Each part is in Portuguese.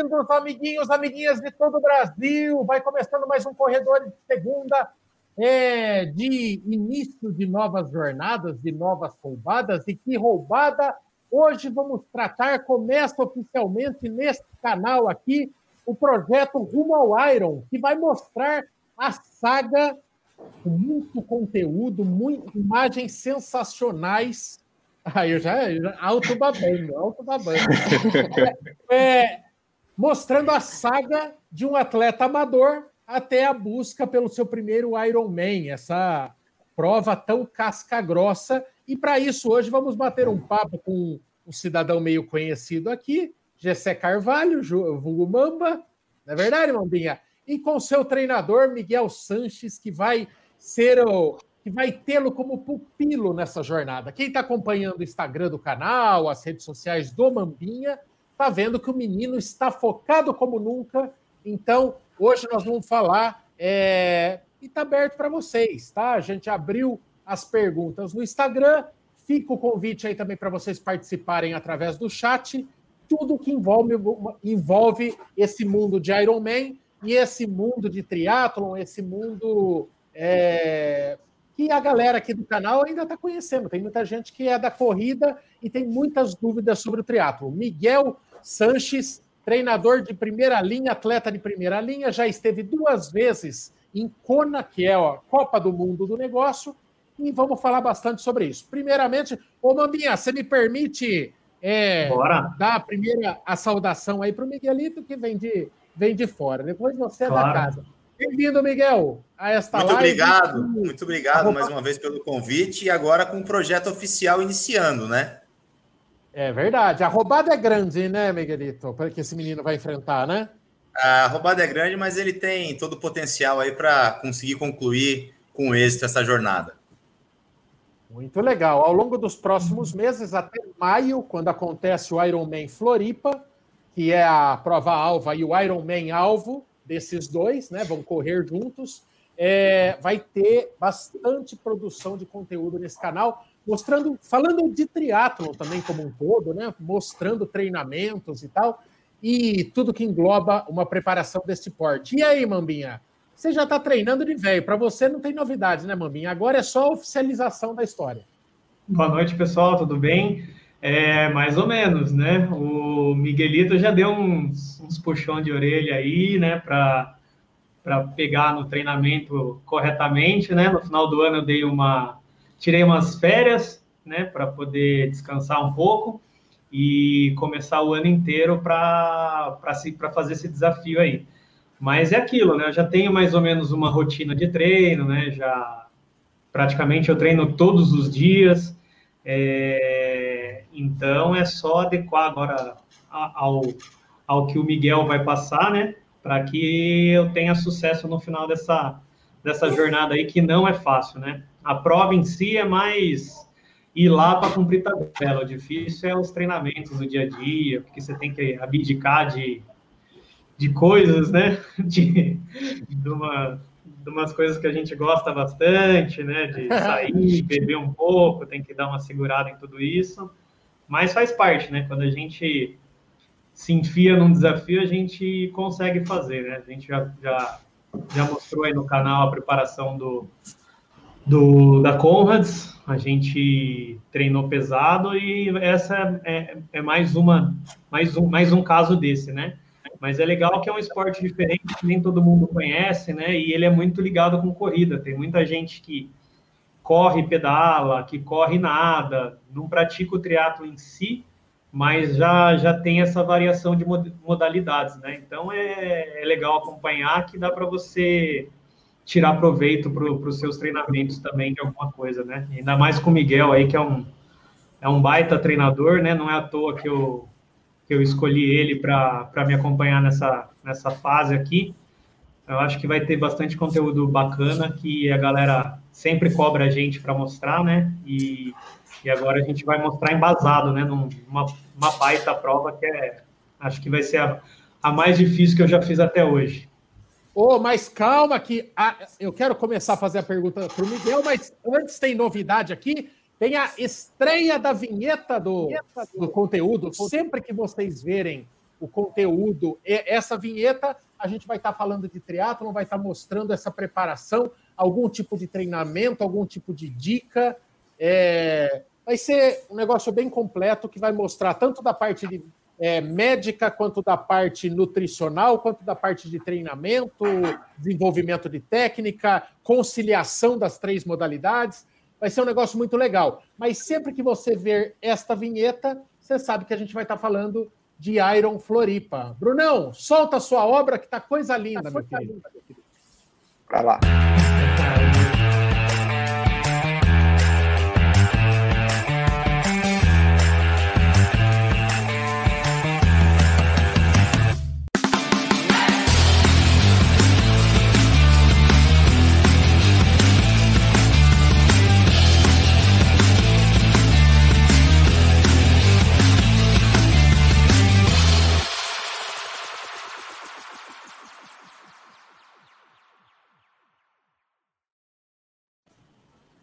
bem-vindos, amiguinhos, amiguinhas de todo o Brasil. Vai começando mais um Corredor de Segunda, é, de início de novas jornadas, de novas roubadas. E que roubada hoje vamos tratar. Começa oficialmente neste canal aqui o projeto Rumo ao Iron, que vai mostrar a saga com muito conteúdo, muito, imagens sensacionais ah, eu já, eu já alto babando, alto babando. É, mostrando a saga de um atleta amador até a busca pelo seu primeiro Ironman, essa prova tão casca grossa. E para isso, hoje vamos bater um papo com um cidadão meio conhecido aqui, Gessé Carvalho, vulgo Mamba, não é verdade, Mambinha? E com seu treinador, Miguel Sanches, que vai ser o que vai tê-lo como pupilo nessa jornada. Quem está acompanhando o Instagram do canal, as redes sociais do Mambinha, está vendo que o menino está focado como nunca. Então, hoje nós vamos falar é... e está aberto para vocês, tá? A gente abriu as perguntas no Instagram. Fica o convite aí também para vocês participarem através do chat. Tudo que envolve, envolve esse mundo de Ironman e esse mundo de triatlon, esse mundo é, que a galera aqui do canal ainda está conhecendo. Tem muita gente que é da corrida e tem muitas dúvidas sobre o triatlo. Miguel Sanches, treinador de primeira linha, atleta de primeira linha, já esteve duas vezes em Kona, que é a Copa do Mundo do Negócio, e vamos falar bastante sobre isso. Primeiramente, ô Maminha, você me permite é, dar a primeira a saudação aí para o Miguelito, que vem de, vem de fora. Depois você é claro. da casa. Bem-vindo, Miguel, a esta muito live. Obrigado, muito obrigado mais uma vez pelo convite e agora com o projeto oficial iniciando, né? É verdade. A roubada é grande, né, Miguelito? Para que esse menino vai enfrentar, né? A roubada é grande, mas ele tem todo o potencial aí para conseguir concluir com êxito essa jornada. Muito legal. Ao longo dos próximos meses, até maio, quando acontece o Ironman Floripa, que é a prova alva e o Ironman alvo, desses dois, né? Vão correr juntos. É, vai ter bastante produção de conteúdo nesse canal, mostrando, falando de triatlon também como um todo, né? Mostrando treinamentos e tal, e tudo que engloba uma preparação desse porte. E aí, Mambinha? Você já está treinando de velho. Para você não tem novidades, né, Mambinha? Agora é só a oficialização da história. Boa noite, pessoal. Tudo bem? É, mais ou menos, né? O Miguelito já deu uns, uns de orelha aí, né, para pegar no treinamento corretamente, né? No final do ano eu dei uma tirei umas férias, né, para poder descansar um pouco e começar o ano inteiro para fazer esse desafio aí. Mas é aquilo, né? Eu já tenho mais ou menos uma rotina de treino, né? Já praticamente eu treino todos os dias. É, então é só adequar agora ao, ao que o Miguel vai passar, né? Para que eu tenha sucesso no final dessa, dessa jornada aí, que não é fácil, né? A prova em si é mais ir lá para cumprir tabela. O difícil é os treinamentos do dia a dia, porque você tem que abdicar de, de coisas, né? De, de, uma, de umas coisas que a gente gosta bastante, né? De sair, beber um pouco, tem que dar uma segurada em tudo isso. Mas faz parte, né? Quando a gente se enfia num desafio, a gente consegue fazer, né? A gente já, já, já mostrou aí no canal a preparação do, do da Conrads, a gente treinou pesado e essa é, é mais uma mais um, mais um caso desse, né? Mas é legal que é um esporte diferente que nem todo mundo conhece, né? E ele é muito ligado com corrida. Tem muita gente que corre, pedala, que corre nada, não pratica o triatlo em si, mas já, já tem essa variação de modalidades, né? Então é, é legal acompanhar que dá para você tirar proveito para os seus treinamentos também de alguma coisa, né? Ainda mais com o Miguel aí, que é um, é um baita treinador, né? Não é à toa que eu, que eu escolhi ele para me acompanhar nessa, nessa fase aqui. Eu acho que vai ter bastante conteúdo bacana que a galera sempre cobra a gente para mostrar, né? E, e agora a gente vai mostrar embasado, né? Numa uma baita prova que é, acho que vai ser a, a mais difícil que eu já fiz até hoje. Ô, oh, mas calma que a, eu quero começar a fazer a pergunta para o Miguel, mas antes tem novidade aqui, tem a estreia da vinheta do, do conteúdo. Sempre que vocês verem o conteúdo. Essa vinheta, a gente vai estar tá falando de triatlon, vai estar tá mostrando essa preparação, algum tipo de treinamento, algum tipo de dica. É... Vai ser um negócio bem completo que vai mostrar tanto da parte de é, médica, quanto da parte nutricional, quanto da parte de treinamento, desenvolvimento de técnica, conciliação das três modalidades. Vai ser um negócio muito legal. Mas sempre que você ver esta vinheta, você sabe que a gente vai estar falando de Iron Floripa. Brunão, solta a sua obra, que tá coisa linda, tá meu querido. Vai lá.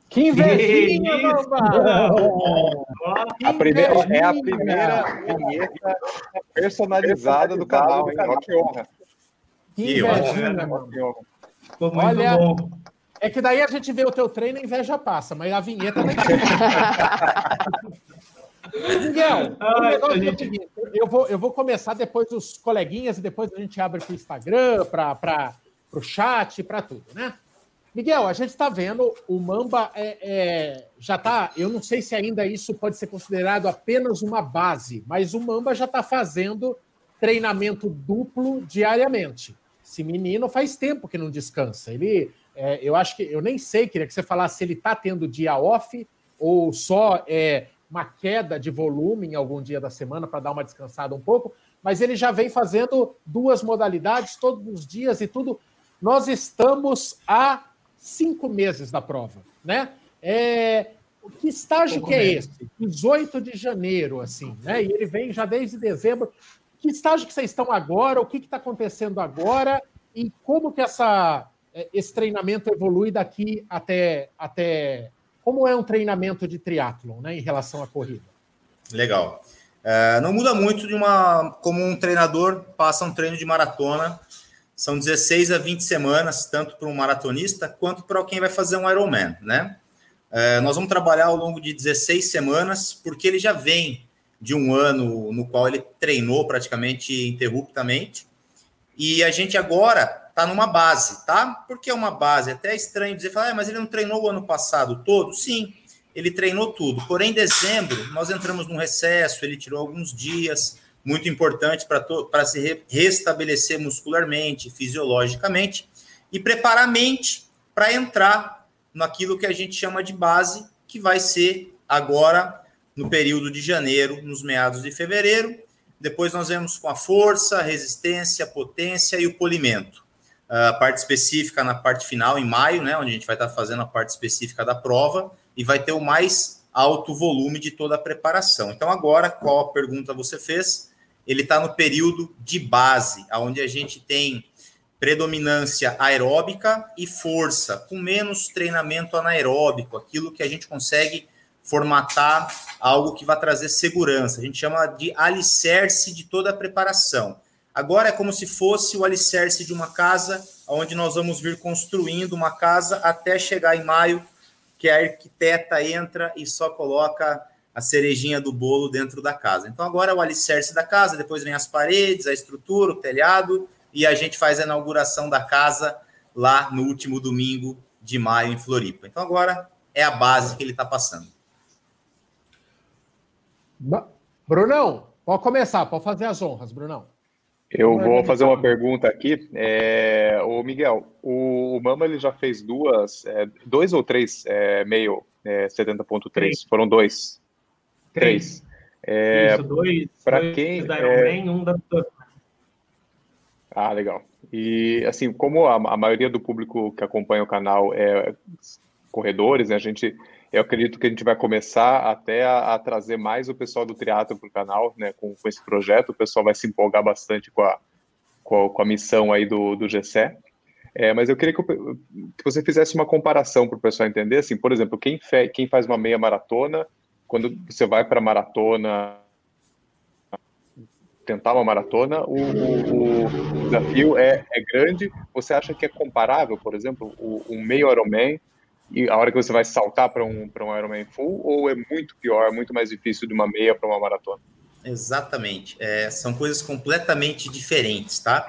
Que invejinha, a primeira, é a primeira vinheta personalizada do canal, hein? Olha que honra. Que invejinha. Ficou muito Olha, bom. É que daí a gente vê o teu treino e a inveja passa, mas a vinheta não Miguel, o negócio gente... é o seguinte, eu vou, eu vou começar depois os coleguinhas e depois a gente abre para o Instagram, para o chat, para tudo, né? Miguel, a gente está vendo o Mamba é, é, já está. Eu não sei se ainda isso pode ser considerado apenas uma base, mas o Mamba já está fazendo treinamento duplo diariamente. Esse menino faz tempo que não descansa. Ele, é, eu acho que eu nem sei, queria que você falasse se ele está tendo dia off ou só é, uma queda de volume em algum dia da semana para dar uma descansada um pouco, mas ele já vem fazendo duas modalidades todos os dias e tudo. Nós estamos a cinco meses da prova, né? É, que estágio que é esse? 18 de janeiro, assim, né? E ele vem já desde dezembro. Que estágio que vocês estão agora? O que está acontecendo agora? E como que essa, é, esse treinamento evolui daqui até, até... Como é um treinamento de triatlon, né? Em relação à corrida? Legal. É, não muda muito de uma... Como um treinador passa um treino de maratona são 16 a 20 semanas, tanto para um maratonista quanto para quem vai fazer um Ironman, né? É, nós vamos trabalhar ao longo de 16 semanas, porque ele já vem de um ano no qual ele treinou praticamente interruptamente. E a gente agora está numa base, tá? Porque é uma base. É até estranho dizer, falar, ah, mas ele não treinou o ano passado todo? Sim, ele treinou tudo. Porém, em dezembro, nós entramos num recesso, ele tirou alguns dias muito importante para se re restabelecer muscularmente, fisiologicamente, e preparar a mente para entrar naquilo que a gente chama de base, que vai ser agora no período de janeiro, nos meados de fevereiro. Depois nós vemos com a força, resistência, potência e o polimento. A parte específica na parte final, em maio, né, onde a gente vai estar fazendo a parte específica da prova e vai ter o mais alto volume de toda a preparação. Então, agora, qual a pergunta você fez? Ele está no período de base, onde a gente tem predominância aeróbica e força, com menos treinamento anaeróbico, aquilo que a gente consegue formatar algo que vai trazer segurança. A gente chama de alicerce de toda a preparação. Agora é como se fosse o alicerce de uma casa, onde nós vamos vir construindo uma casa até chegar em maio, que a arquiteta entra e só coloca a cerejinha do bolo dentro da casa. Então agora é o alicerce da casa, depois vem as paredes, a estrutura, o telhado, e a gente faz a inauguração da casa lá no último domingo de maio em Floripa. Então agora é a base que ele está passando. Brunão, pode começar, pode fazer as honras, Brunão. Eu vou fazer uma pergunta aqui. É, o Miguel, o, o Mama ele já fez duas, é, dois ou três é, meio é, 70.3? Foram dois. Três. É, Isso, dois. Para quem. Da é... um da Ah, legal. E assim, como a, a, maioria do público que acompanha o canal é corredores, né, a gente, eu acredito que a gente vai começar até a, a trazer mais o pessoal do triatlo para o canal, né, com, com, esse projeto. O pessoal vai se empolgar bastante com a, com a, com a missão aí do, do GCE. É, mas eu queria que, eu, que, você fizesse uma comparação para o pessoal entender. Assim, por exemplo, quem, fe, quem faz uma meia maratona quando você vai para maratona, tentar uma maratona, o, o, o desafio é, é, grande. Você acha que é comparável, por exemplo, o, um meio Ironman e a hora que você vai saltar para um, um Ironman full, ou é muito pior, muito mais difícil de uma meia para uma maratona? Exatamente. É, são coisas completamente diferentes, tá?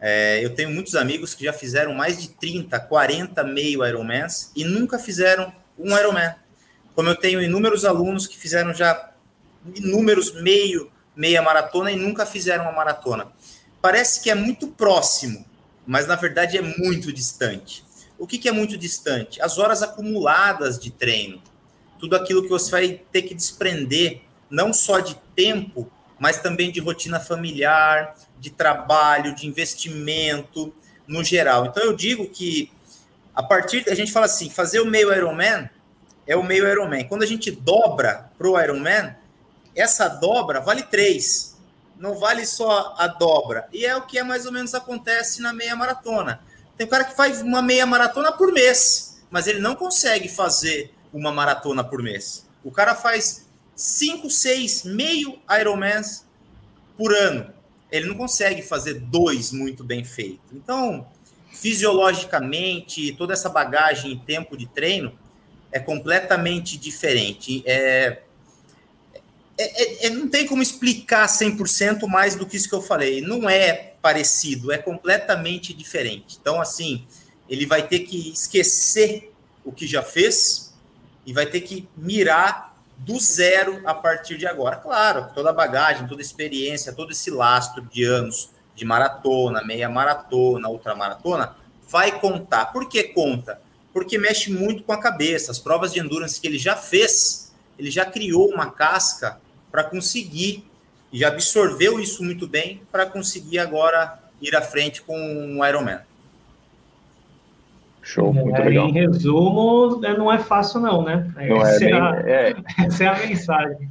É, eu tenho muitos amigos que já fizeram mais de 30, 40 meio Ironmans e nunca fizeram um Ironman. Como eu tenho inúmeros alunos que fizeram já inúmeros meio, meia maratona e nunca fizeram uma maratona. Parece que é muito próximo, mas na verdade é muito distante. O que, que é muito distante? As horas acumuladas de treino. Tudo aquilo que você vai ter que desprender, não só de tempo, mas também de rotina familiar, de trabalho, de investimento no geral. Então eu digo que a partir a gente fala assim, fazer o meio Ironman é o meio Ironman. Quando a gente dobra para o Ironman, essa dobra vale três, não vale só a dobra. E é o que é mais ou menos acontece na meia maratona. Tem um cara que faz uma meia maratona por mês, mas ele não consegue fazer uma maratona por mês. O cara faz cinco, seis, meio Ironmans por ano. Ele não consegue fazer dois muito bem feitos. Então, fisiologicamente, toda essa bagagem e tempo de treino é completamente diferente. É, é, é, é não tem como explicar 100% mais do que isso que eu falei. Não é parecido, é completamente diferente. Então, assim, ele vai ter que esquecer o que já fez e vai ter que mirar do zero a partir de agora. Claro, toda a bagagem, toda a experiência, todo esse lastro de anos de maratona, meia maratona, ultramaratona, vai contar. Por que conta? Porque mexe muito com a cabeça. As provas de endurance que ele já fez, ele já criou uma casca para conseguir e já absorveu isso muito bem para conseguir agora ir à frente com o Ironman. Show, muito é, legal. Em resumo, é, não é fácil não, né? Não essa, é, é, a, é. essa é a mensagem.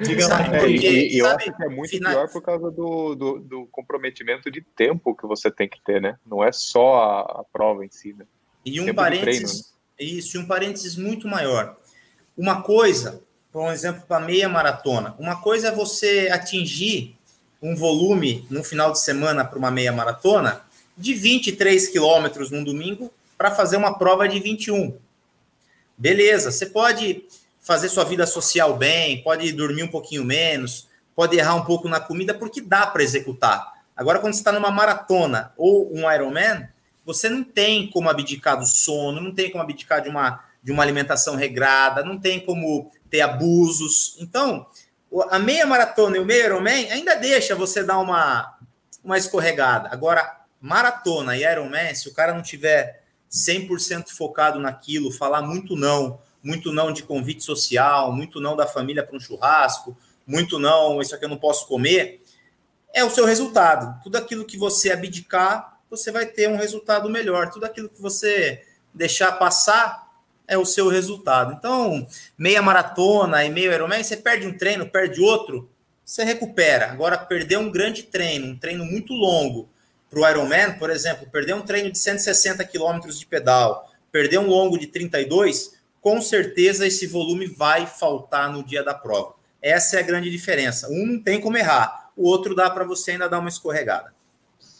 Diga sabe, lá. Porque, e, e eu sabe, acho que é muito final... pior por causa do, do, do, comprometimento de tempo que você tem que ter, né? Não é só a, a prova em si, né? E um tempo parênteses, treino, né? isso, e um parênteses muito maior. Uma coisa, por um exemplo, para meia maratona, uma coisa é você atingir um volume no final de semana para uma meia maratona de 23 quilômetros num domingo para fazer uma prova de 21. Beleza, você pode fazer sua vida social bem, pode dormir um pouquinho menos, pode errar um pouco na comida, porque dá para executar. Agora, quando você está numa maratona ou um Ironman, você não tem como abdicar do sono, não tem como abdicar de uma, de uma alimentação regrada, não tem como ter abusos. Então, a meia maratona e o meio Ironman ainda deixa você dar uma, uma escorregada. Agora, maratona e Ironman, se o cara não tiver 100% focado naquilo, falar muito não, muito não de convite social, muito não da família para um churrasco, muito não, isso aqui eu não posso comer, é o seu resultado. Tudo aquilo que você abdicar, você vai ter um resultado melhor. Tudo aquilo que você deixar passar é o seu resultado. Então, meia maratona e meio Ironman, você perde um treino, perde outro, você recupera. Agora, perder um grande treino, um treino muito longo, para o Ironman, por exemplo, perder um treino de 160 quilômetros de pedal, perder um longo de 32, com certeza esse volume vai faltar no dia da prova. Essa é a grande diferença. Um não tem como errar, o outro dá para você ainda dar uma escorregada.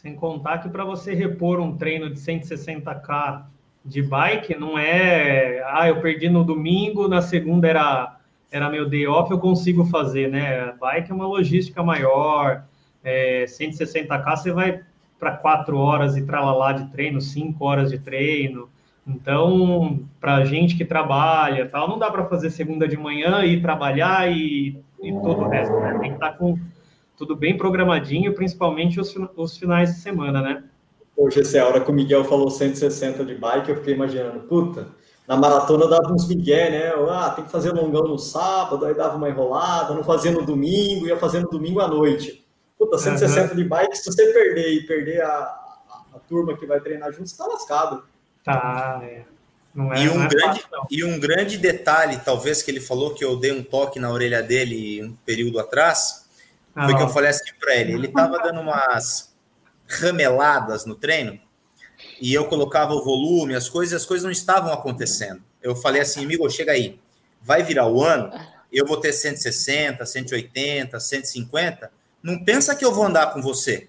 Sem contar que para você repor um treino de 160k de bike, não é, ah, eu perdi no domingo, na segunda era era meu day off, eu consigo fazer, né? Bike é uma logística maior, é, 160k você vai para quatro horas e tralalá de treino, cinco horas de treino. Então, para gente que trabalha, tal, não dá para fazer segunda de manhã e trabalhar e, e todo o resto, né? Tem que estar tá com tudo bem programadinho, principalmente os, os finais de semana, né? Hoje, essa hora que o Miguel falou 160 de bike, eu fiquei imaginando, puta, na maratona dava uns migué, né? Ah, tem que fazer longão no sábado, aí dava uma enrolada, não fazia no domingo, ia fazer no domingo à noite. Puta, 160 uhum. de bike, se você perder e perder a, a, a turma que vai treinar junto, você tá lascado. Tá, é. É, e, um é grande, fácil, e um grande detalhe, talvez, que ele falou que eu dei um toque na orelha dele um período atrás, ah, foi que eu falei assim para ele. Ele estava dando umas rameladas no treino e eu colocava o volume, as coisas, as coisas não estavam acontecendo. Eu falei assim, amigo, chega aí, vai virar o ano, eu vou ter 160, 180, 150, Não pensa que eu vou andar com você.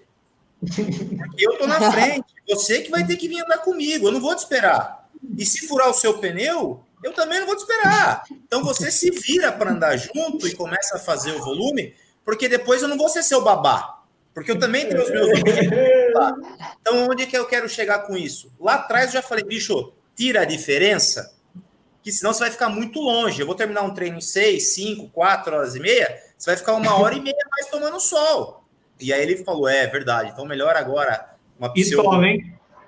Porque eu tô na frente. Você que vai ter que vir andar comigo. Eu não vou te esperar. E se furar o seu pneu, eu também não vou te esperar. Então você se vira para andar junto e começa a fazer o volume, porque depois eu não vou ser seu babá. Porque eu também tenho os meus. Então, onde é que eu quero chegar com isso? Lá atrás eu já falei, bicho, tira a diferença, que senão você vai ficar muito longe. Eu vou terminar um treino em 6, 5, 4 horas e meia, você vai ficar uma hora e meia mais tomando sol. E aí ele falou: é verdade, então melhor agora uma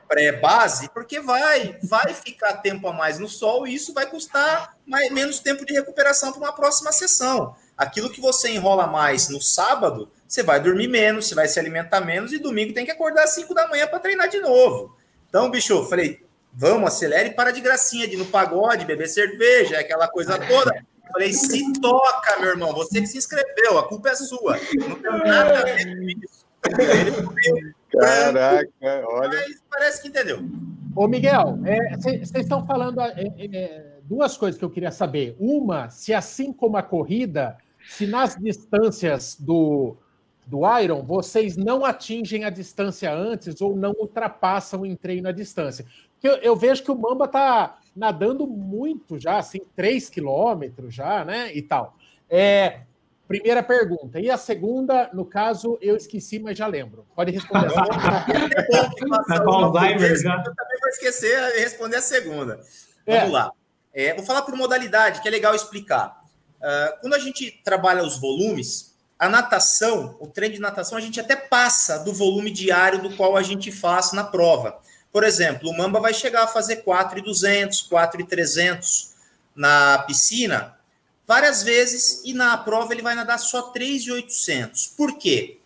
pré-base, porque vai, vai ficar tempo a mais no sol e isso vai custar mais, menos tempo de recuperação para uma próxima sessão. Aquilo que você enrola mais no sábado, você vai dormir menos, você vai se alimentar menos e domingo tem que acordar às 5 da manhã para treinar de novo. Então, bicho, eu falei, vamos, acelere e para de gracinha de ir no pagode, beber cerveja, aquela coisa toda. Eu falei, se toca, meu irmão, você que se inscreveu, a culpa é sua. Não tem nada a ver com isso. Ele Caraca, olha. Mas parece que entendeu. Ô, Miguel, vocês é, estão falando é, é, duas coisas que eu queria saber. Uma, se assim como a corrida, se nas distâncias do, do Iron, vocês não atingem a distância antes ou não ultrapassam em treino a distância. Porque eu, eu vejo que o Mamba tá nadando muito já, assim, 3 quilômetros já, né? E tal. É, Primeira pergunta. E a segunda, no caso, eu esqueci, mas já lembro. Pode responder. Tá Alzheimer já. Eu também vou esquecer de responder a segunda. É. Vamos lá. É, vou falar por modalidade, que é legal explicar. Uh, quando a gente trabalha os volumes, a natação, o treino de natação, a gente até passa do volume diário do qual a gente faz na prova. Por exemplo, o Mamba vai chegar a fazer 4,200, 4,300 na piscina, várias vezes e na prova ele vai nadar só 3,800. Por quê?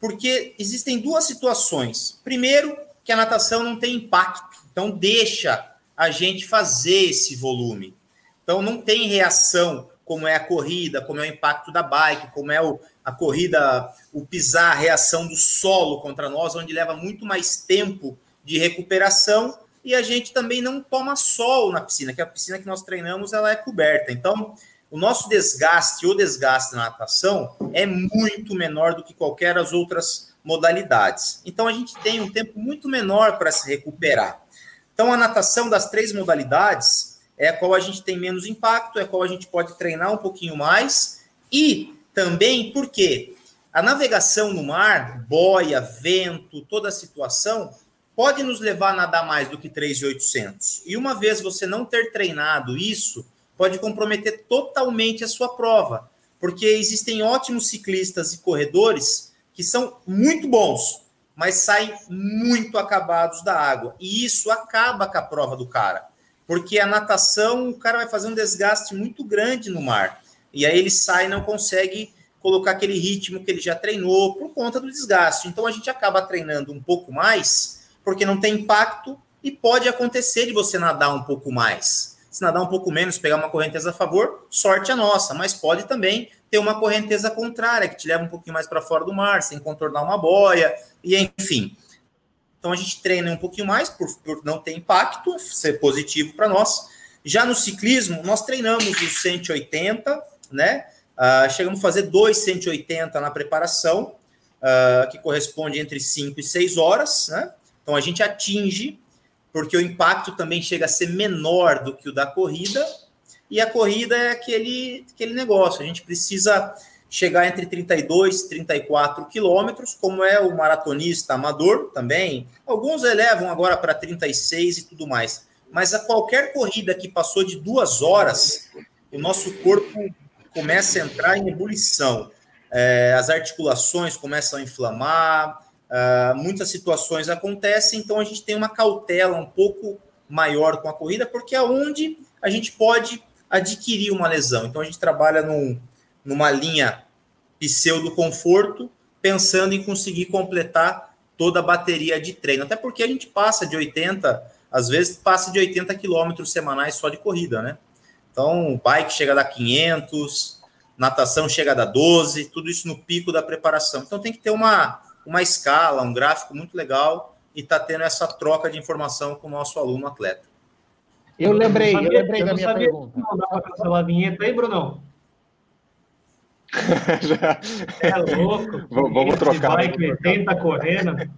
Porque existem duas situações. Primeiro, que a natação não tem impacto, então deixa a gente fazer esse volume. Então não tem reação como é a corrida, como é o impacto da bike, como é o, a corrida, o pisar, a reação do solo contra nós, onde leva muito mais tempo de recuperação e a gente também não toma sol na piscina, que a piscina que nós treinamos ela é coberta. Então, o nosso desgaste, o desgaste na natação, é muito menor do que qualquer das outras modalidades. Então, a gente tem um tempo muito menor para se recuperar. Então, a natação das três modalidades é a qual a gente tem menos impacto, é a qual a gente pode treinar um pouquinho mais. E também porque a navegação no mar, boia, vento, toda a situação, pode nos levar a nadar mais do que 3,800. E uma vez você não ter treinado isso, pode comprometer totalmente a sua prova, porque existem ótimos ciclistas e corredores que são muito bons, mas saem muito acabados da água. E isso acaba com a prova do cara, porque a natação, o cara vai fazer um desgaste muito grande no mar. E aí ele sai e não consegue colocar aquele ritmo que ele já treinou por conta do desgaste. Então a gente acaba treinando um pouco mais, porque não tem impacto e pode acontecer de você nadar um pouco mais se nadar um pouco menos, pegar uma correnteza a favor, sorte a nossa, mas pode também ter uma correnteza contrária, que te leva um pouquinho mais para fora do mar, sem contornar uma boia, e enfim. Então a gente treina um pouquinho mais por, por não ter impacto, ser positivo para nós. Já no ciclismo, nós treinamos os 180, né? Uh, chegamos a fazer dois 180 na preparação, uh, que corresponde entre 5 e 6 horas, né? Então a gente atinge porque o impacto também chega a ser menor do que o da corrida, e a corrida é aquele, aquele negócio, a gente precisa chegar entre 32 e 34 quilômetros, como é o maratonista amador também. Alguns elevam agora para 36 e tudo mais. Mas a qualquer corrida que passou de duas horas, o nosso corpo começa a entrar em ebulição. É, as articulações começam a inflamar, Uh, muitas situações acontecem, então a gente tem uma cautela um pouco maior com a corrida, porque é onde a gente pode adquirir uma lesão. Então a gente trabalha num, numa linha pseudo conforto, pensando em conseguir completar toda a bateria de treino. Até porque a gente passa de 80, às vezes passa de 80 quilômetros semanais só de corrida, né? Então, bike chega a dar 500, natação chega a dar 12, tudo isso no pico da preparação. Então tem que ter uma uma escala, um gráfico muito legal e está tendo essa troca de informação com o nosso aluno atleta. Eu lembrei, eu, sabia, eu lembrei eu da minha pergunta. Não dá para cancelar a vinheta aí, Brunão? É louco. Vamos trocar. Bike 80 correndo.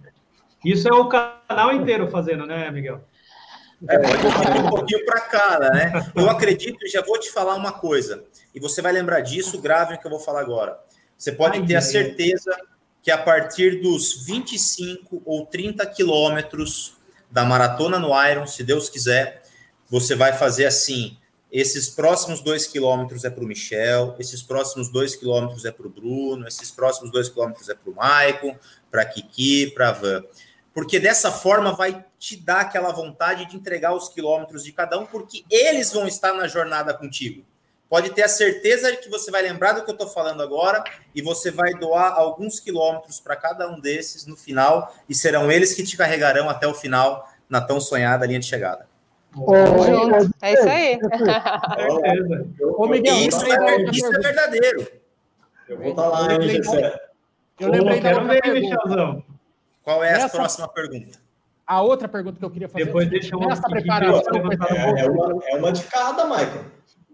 Isso é o canal inteiro fazendo, né, Miguel? É, pode um pouquinho para cada, né? Eu acredito e já vou te falar uma coisa, e você vai lembrar disso, grave o que eu vou falar agora. Você pode ter a certeza que a partir dos 25 ou 30 quilômetros da maratona no Iron, se Deus quiser, você vai fazer assim: esses próximos dois quilômetros é para o Michel, esses próximos dois quilômetros é para o Bruno, esses próximos dois quilômetros é para o Maicon, para Kiki, para Van porque dessa forma vai te dar aquela vontade de entregar os quilômetros de cada um, porque eles vão estar na jornada contigo. Pode ter a certeza de que você vai lembrar do que eu estou falando agora e você vai doar alguns quilômetros para cada um desses no final e serão eles que te carregarão até o final na tão sonhada linha de chegada. É isso aí. Ô, Miguel, isso, é, isso é verdadeiro. Eu vou estar tá lá, hein, Gessé? Eu lembrei da outra pergunta. Qual é Nessa... a próxima pergunta? A outra pergunta que eu queria fazer. Depois deixa eu Nessa preparação. É, é, uma, é uma de cada, Michael.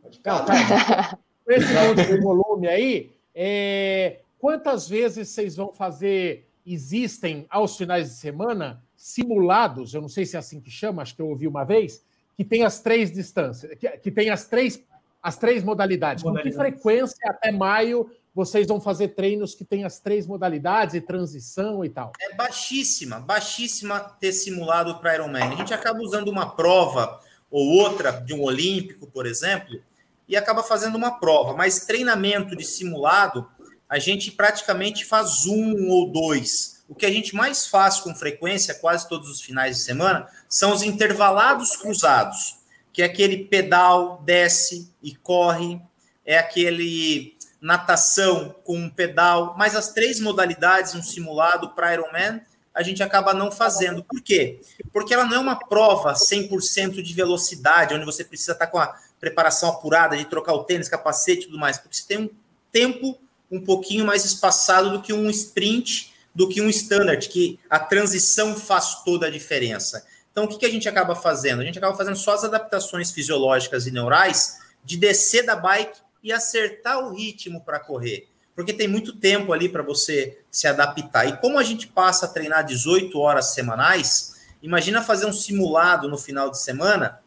Uma de cada. Tá. Esse monte volume aí, é... quantas vezes vocês vão fazer? Existem aos finais de semana simulados, eu não sei se é assim que chama, acho que eu ouvi uma vez, que tem as três distâncias, que, que tem as três, as três modalidades. modalidades. Com que frequência até maio vocês vão fazer treinos que tem as três modalidades e transição e tal? É baixíssima, baixíssima ter simulado para Ironman. A gente acaba usando uma prova ou outra de um olímpico, por exemplo, e acaba fazendo uma prova, mas treinamento de simulado, a gente praticamente faz um ou dois. O que a gente mais faz com frequência, quase todos os finais de semana, são os intervalados cruzados, que é aquele pedal, desce e corre, é aquele natação com um pedal, mas as três modalidades, um simulado para Ironman, a gente acaba não fazendo. Por quê? Porque ela não é uma prova 100% de velocidade, onde você precisa estar com a preparação apurada, de trocar o tênis, capacete e tudo mais, porque você tem um tempo um pouquinho mais espaçado do que um sprint, do que um standard, que a transição faz toda a diferença. Então, o que, que a gente acaba fazendo? A gente acaba fazendo só as adaptações fisiológicas e neurais de descer da bike e acertar o ritmo para correr. Porque tem muito tempo ali para você se adaptar. E como a gente passa a treinar 18 horas semanais, imagina fazer um simulado no final de semana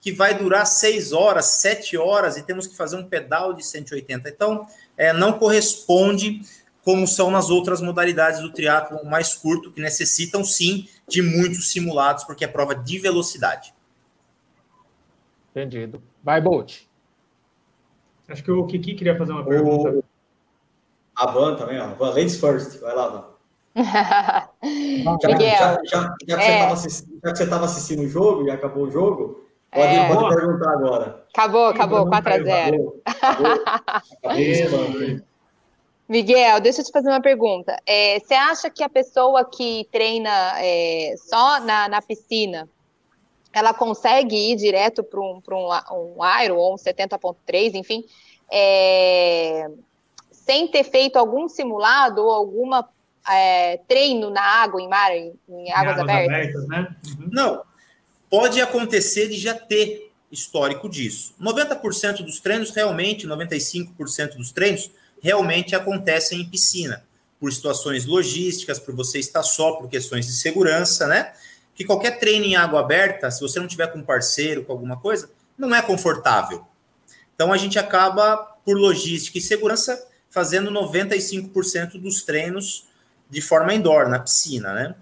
que vai durar 6 horas, 7 horas e temos que fazer um pedal de 180. Então, é, não corresponde como são nas outras modalidades do triatlo mais curto, que necessitam sim de muitos simulados, porque é prova de velocidade. Entendido. Vai, Bolt. Acho que o Kiki queria fazer uma pergunta. O... A Van também, ó. Van, ladies first. Vai lá, Van. já, já, já, já, que é. você estava assistindo o jogo e acabou o jogo, pode, é. pode perguntar agora. Acabou, acabou, 4x0. Miguel, deixa eu te fazer uma pergunta. É, você acha que a pessoa que treina é, só na, na piscina, ela consegue ir direto para um, um, um Iron ou um 70.3, enfim, é, sem ter feito algum simulado ou alguma é, treino na água, em mar, em, em águas, águas abertas? abertas né? uhum. Não, pode acontecer de já ter histórico disso. 90% dos treinos realmente, 95% dos treinos realmente acontecem em piscina, por situações logísticas, por você estar só, por questões de segurança, né? que qualquer treino em água aberta, se você não tiver com parceiro, com alguma coisa, não é confortável. Então a gente acaba, por logística e segurança, fazendo 95% dos treinos de forma indoor, na piscina, né?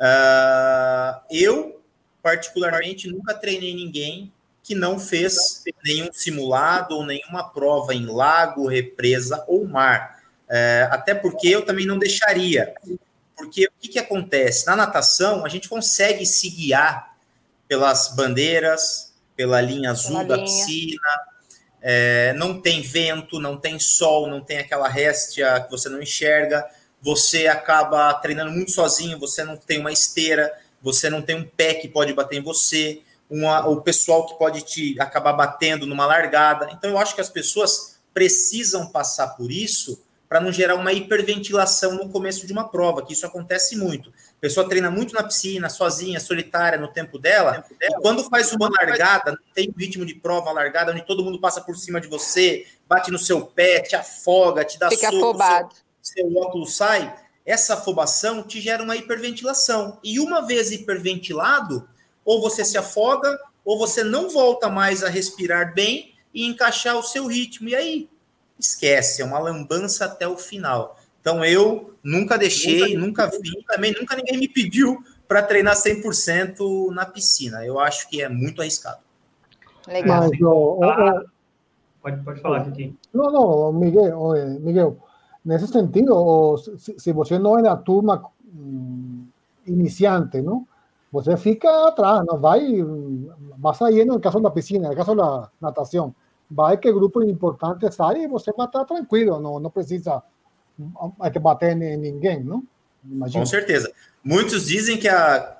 Uh, eu, particularmente, nunca treinei ninguém que não fez nenhum simulado ou nenhuma prova em lago, represa ou mar. Uh, até porque eu também não deixaria. Porque o que, que acontece? Na natação, a gente consegue se guiar pelas bandeiras, pela linha azul pela da linha. piscina, é, não tem vento, não tem sol, não tem aquela réstia que você não enxerga, você acaba treinando muito sozinho, você não tem uma esteira, você não tem um pé que pode bater em você, uma, o pessoal que pode te acabar batendo numa largada. Então, eu acho que as pessoas precisam passar por isso para não gerar uma hiperventilação no começo de uma prova, que isso acontece muito. pessoa treina muito na piscina, sozinha, solitária, no tempo dela, e quando faz uma largada, tem um ritmo de prova largada, onde todo mundo passa por cima de você, bate no seu pé, te afoga, te dá Fica soco, afobado. seu, seu óculos sai, essa afobação te gera uma hiperventilação. E uma vez hiperventilado, ou você se afoga, ou você não volta mais a respirar bem e encaixar o seu ritmo. E aí, esquece, é uma lambança até o final. Então eu nunca deixei, nunca, nunca vi, também nunca ninguém me pediu para treinar 100% na piscina. Eu acho que é muito arriscado. Legal. Mas, o- Ah, pode, pode falar, Kiki. No, no, Miguel, Miguel, nesse sentido, se, se você não é da turma hum, iniciante, não? Você fica atrás, não vai, vai saindo no caso da piscina, no caso da natação, vai que grupo importante sai e você vai estar tranquilo, não, não precisa bater em ninguém, não? Imagina. Com certeza. Muitos dizem que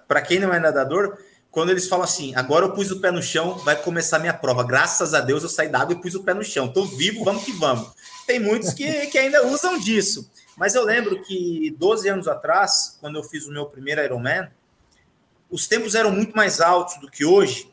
para quem não é nadador, quando eles falam assim, agora eu pus o pé no chão, vai começar minha prova. Graças a Deus eu saí da água e pus o pé no chão. Tô vivo, vamos que vamos. Tem muitos que, que ainda usam disso. Mas eu lembro que 12 anos atrás, quando eu fiz o meu primeiro Ironman, os tempos eram muito mais altos do que hoje.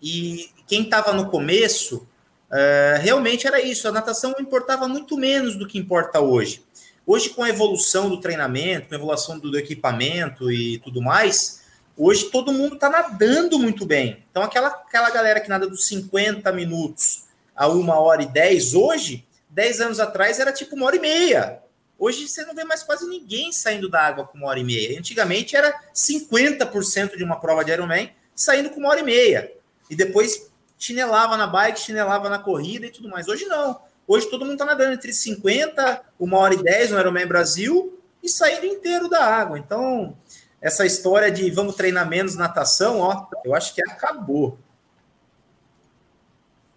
E quem estava no começo, eh, realmente era isso. A natação importava muito menos do que importa hoje. Hoje, com a evolução do treinamento, com a evolução do, do equipamento e tudo mais, hoje todo mundo está nadando muito bem. Então, aquela, aquela galera que nada dos 50 minutos a uma hora e 10 hoje, 10 anos atrás era tipo uma hora e meia. Hoje você não vê mais quase ninguém saindo da água com uma hora e meia. Antigamente era 50% de uma prova de Ironman saindo com uma hora e meia. E depois chinelava na bike, chinelava na corrida e tudo mais. Hoje não. Hoje todo mundo está nadando entre 50, uma hora e 10 no Ironman Brasil e saindo inteiro da água. Então, essa história de vamos treinar menos natação, ó, eu acho que acabou.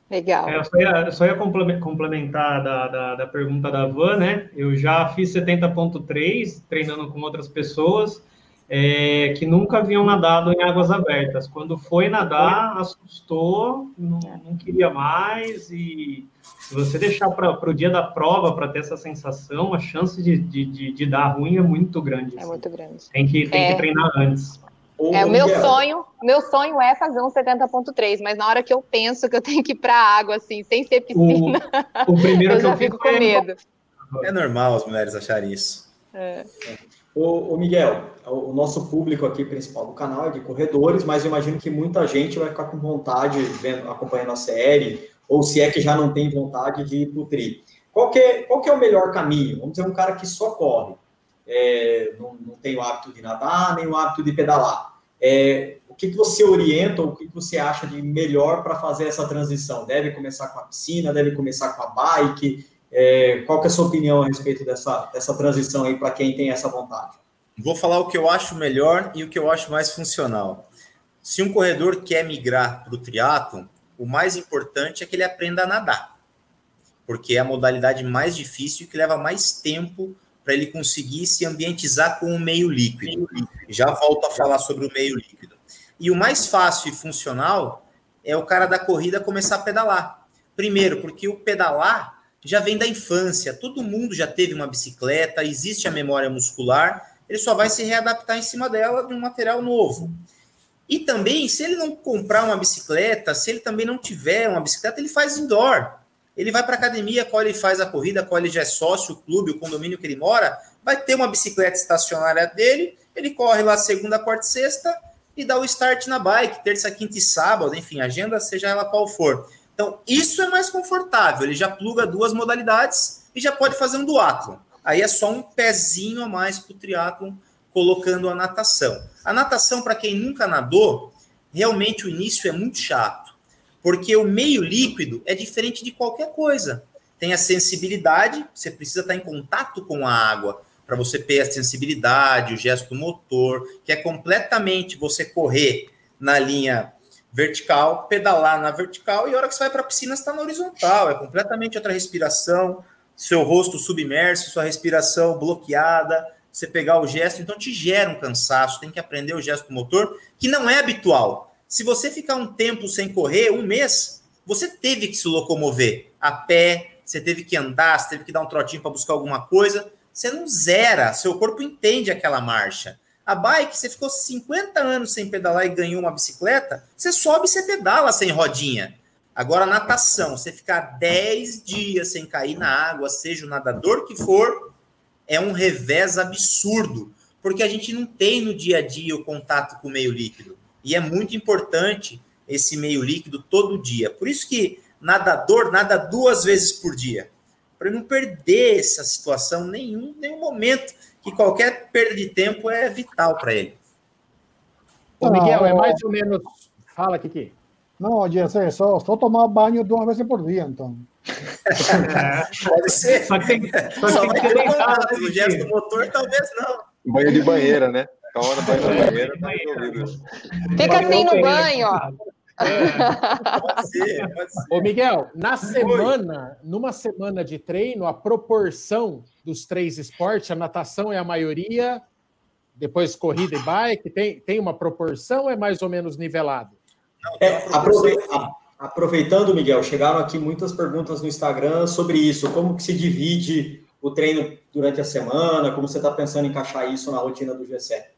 Legal. É, eu só ia, só ia complemen- complementar da, da, da pergunta da Van, né? Eu já fiz 70.3, treinando com outras pessoas é, que nunca haviam nadado em águas abertas. Quando foi nadar, assustou, não, não queria mais. E se você deixar para o dia da prova para ter essa sensação, a chance de, de, de, de dar ruim é muito grande. É assim. muito grande. Tem, que, tem É. que treinar antes. Ô, É, o meu sonho, meu sonho é fazer um 70.3, mas na hora que eu penso que eu tenho que ir pra água, assim, sem ser piscina, O, o primeiro eu que eu já fiz fico com medo. É normal as mulheres acharem isso. É. Ô, ô, Miguel, o, o nosso público aqui principal do canal é de corredores, mas eu imagino que muita gente vai ficar com vontade vendo, acompanhando a série, ou se é que já não tem vontade de ir pro tri. Qual que, é, qual que é o melhor caminho? Vamos dizer, um cara que só corre, é, não, não tem o hábito de nadar, nem o hábito de pedalar. É, o que, que você orienta, o que, que você acha de melhor para fazer essa transição? Deve começar com a piscina, deve começar com a bike? É, qual que é a sua opinião a respeito dessa, dessa transição aí para quem tem essa vontade? Vou falar o que eu acho melhor e o que eu acho mais funcional. Se um corredor quer migrar para o triatlo, o mais importante é que ele aprenda a nadar, porque é a modalidade mais difícil e que leva mais tempo para ele conseguir se ambientizar com o meio líquido. Já volto a falar sobre o meio líquido. E o mais fácil e funcional é o cara da corrida começar a pedalar. Primeiro, porque o pedalar já vem da infância. Todo mundo já teve uma bicicleta, existe a memória muscular, ele só vai se readaptar em cima dela de um material novo. E também, se ele não comprar uma bicicleta, se ele também não tiver uma bicicleta, ele faz indoor. Ele vai para a academia, qual ele faz a corrida, qual ele já é sócio, o clube, o condomínio que ele mora, vai ter uma bicicleta estacionária dele, ele corre lá segunda, quarta e sexta e dá o start na bike, terça, quinta e sábado, enfim, agenda seja ela qual for. Então, isso é mais confortável, ele já pluga duas modalidades e já pode fazer um duatlon. Aí é só um pezinho a mais para o triatlon, colocando a natação. A natação, para quem nunca nadou, realmente o início é muito chato, porque o meio líquido é diferente de qualquer coisa. Tem a sensibilidade, você precisa estar em contato com a água para você ter a sensibilidade, o gesto motor, que é completamente você correr na linha vertical, pedalar na vertical, e a hora que você vai para a piscina, está na horizontal, é completamente outra respiração, seu rosto submerso, sua respiração bloqueada, você pegar o gesto, então te gera um cansaço, tem que aprender o gesto motor, que não é habitual. Se você ficar um tempo sem correr, um mês, você teve que se locomover a pé, você teve que andar, você teve que dar um trotinho para buscar alguma coisa, você não zera, seu corpo entende aquela marcha. A bike, você ficou 50 anos sem pedalar e ganhou uma bicicleta, você sobe e você pedala sem rodinha. Agora, natação, você ficar 10 dias sem cair na água, seja o nadador que for, é um revés absurdo, porque a gente não tem no dia a dia o contato com o meio líquido. E é muito importante esse meio líquido todo dia. Por isso que nadador nada duas vezes por dia, para não perder essa situação nenhum, nenhum momento, que qualquer perda de tempo é vital para ele. Ô, Miguel, é mais ou menos. Fala, Kiki. Não, Jesse, só, só tomar banho duas vezes por dia, então. Pode ser. Só que tem, só Só tem que ter deitado, O gesto do motor, talvez não. Banho de banheira, né? A hora Banho de banheira tá resolvido. Fica assim no banho, ó. Pode ser, pode ser. Ô, Miguel, na semana, numa semana de treino, a proporção dos três esportes, a natação é a maioria, depois corrida e bike, tem, tem uma proporção ou é mais ou menos nivelado? É, aproveitando, Miguel, chegaram aqui muitas perguntas no Instagram sobre isso. Como que se divide o treino durante a semana? Como você está pensando em encaixar isso na rotina do GC?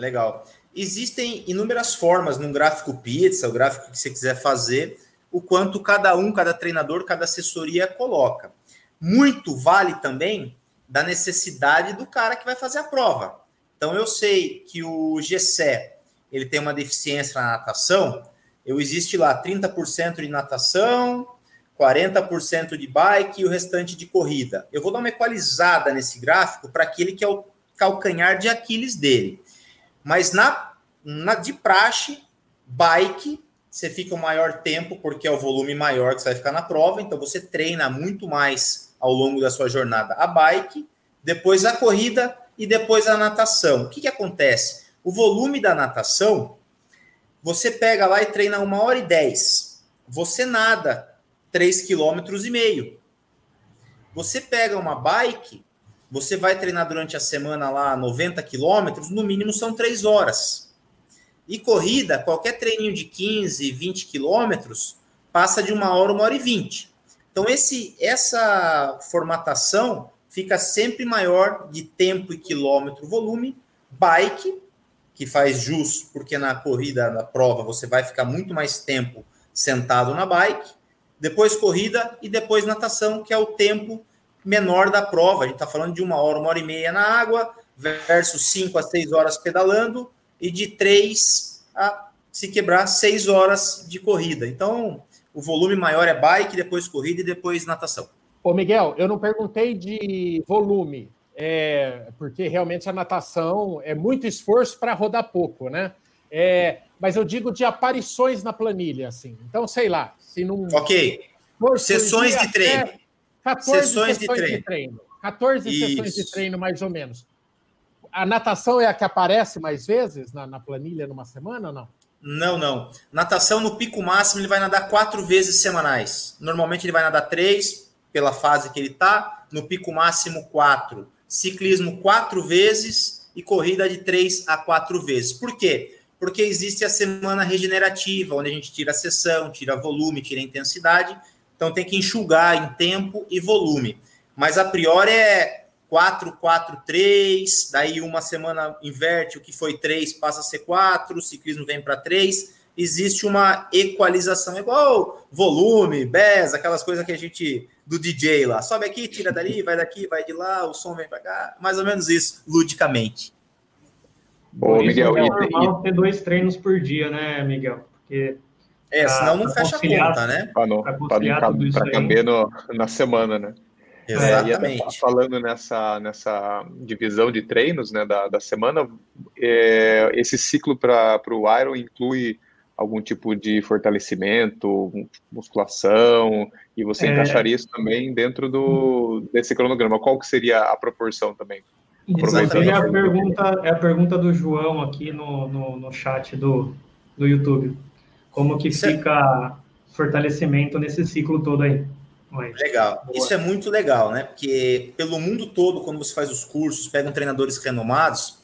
Legal. Existem inúmeras formas num gráfico pizza, o gráfico que você quiser fazer, o quanto cada um, cada treinador, cada assessoria coloca. Muito vale também da necessidade do cara que vai fazer a prova. Então eu sei que o GC ele tem uma deficiência na natação, eu existe lá 30% de natação, 40% de bike e o restante de corrida. Eu vou dar uma equalizada nesse gráfico para aquele que é o calcanhar de Aquiles dele. Mas na, na de praxe, bike, você fica o maior tempo, porque é o volume maior que você vai ficar na prova, então você treina muito mais ao longo da sua jornada a bike, depois a corrida e depois a natação. O que, que acontece? O volume da natação, você pega lá e treina uma hora e dez. Você nada 3,5 km e meio. Você pega uma bike, você vai treinar durante a semana lá 90 quilômetros, no mínimo são 3 horas. E corrida, qualquer treininho de 15, 20 quilômetros, passa de uma hora, uma hora e 20. Então, esse, essa formatação fica sempre maior de tempo e quilômetro volume. Bike, que faz jus, porque na corrida, na prova, você vai ficar muito mais tempo sentado na bike. Depois corrida e depois natação, que é o tempo menor da prova. A gente está falando de uma hora, uma hora e meia na água, versus 5 a 6 horas pedalando, e de 3 a, se quebrar, 6 horas de corrida. Então, o volume maior é bike, depois corrida e depois natação. Ô, Miguel, eu não perguntei de volume, é, porque realmente a natação é muito esforço para rodar pouco, né? É, mas eu digo de aparições na planilha, assim. Então, sei lá, se não. Ok. Sessões de treino. Até 14 Sessões de sessões treino. de treino. 14 sessões Isso. de treino, mais ou menos. A natação é a que aparece mais vezes na, na planilha numa semana ou não? Não, não. Natação no pico máximo ele vai nadar quatro vezes semanais. Normalmente ele vai nadar três pela fase que ele tá. No pico máximo quatro. Ciclismo quatro vezes e corrida de três a quatro vezes. Por quê? Porque existe a semana regenerativa, onde a gente tira a sessão, tira volume, tira intensidade. Então tem que enxugar em tempo e volume. Mas a priori é 4, 4, 3, daí uma semana inverte, o que foi 3 passa a ser 4, o ciclismo vem para 3, existe uma equalização, igual volume, BES, aquelas coisas que a gente, do DJ lá, sobe aqui, tira dali, vai daqui, vai de lá, o som vem para cá, mais ou menos isso, ludicamente. Isso Miguel, é e- normal ter dois treinos por dia, né, Miguel? Porque É, senão não pra fecha a conta, né? Para não, Pra pra não cab- pra caber no- na semana, né? É, e até Exatamente. falando nessa, nessa divisão de treinos né, da, da semana, é, esse ciclo para o Iron inclui algum tipo de fortalecimento, musculação, e você É. encaixaria isso também dentro do, desse cronograma. Qual que seria a proporção também? Inclusive, é a Exatamente. pergunta, é a pergunta do João aqui no, no, no chat do, do YouTube. Como que Isso é- fica fortalecimento nesse ciclo todo aí? Oi. Legal. Isso é muito legal, né? Porque pelo mundo todo, quando você faz os cursos, pegam treinadores renomados,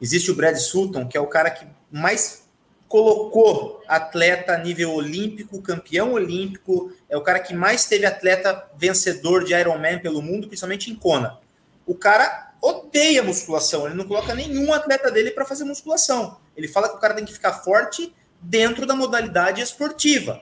existe o Brad Sutton, que é o cara que mais colocou atleta a nível olímpico, campeão olímpico, é o cara que mais teve atleta vencedor de Ironman pelo mundo, principalmente em Kona. O cara o- odeia musculação, ele não coloca nenhum atleta dele para fazer musculação. Ele fala que o cara tem que ficar forte dentro da modalidade esportiva.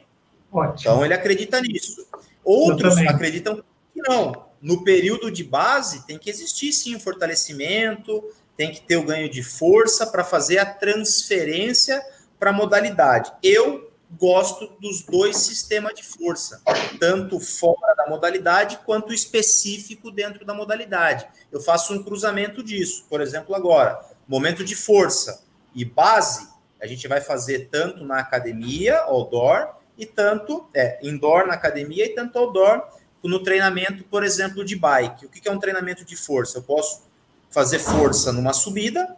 Ótimo. Então ele acredita nisso. Outros acreditam que não. No período de base tem que existir sim um fortalecimento, tem que ter o ganho de força para fazer a transferência para a modalidade. Eu gosto dos dois sistemas de força, tanto fora da modalidade quanto específico dentro da modalidade. Eu faço um cruzamento disso. Por exemplo, agora, momento de força e base, a gente vai fazer tanto na academia, outdoor, e tanto é, indoor na academia e tanto outdoor no treinamento, por exemplo, de bike. O que é um treinamento de força? Eu posso fazer força numa subida,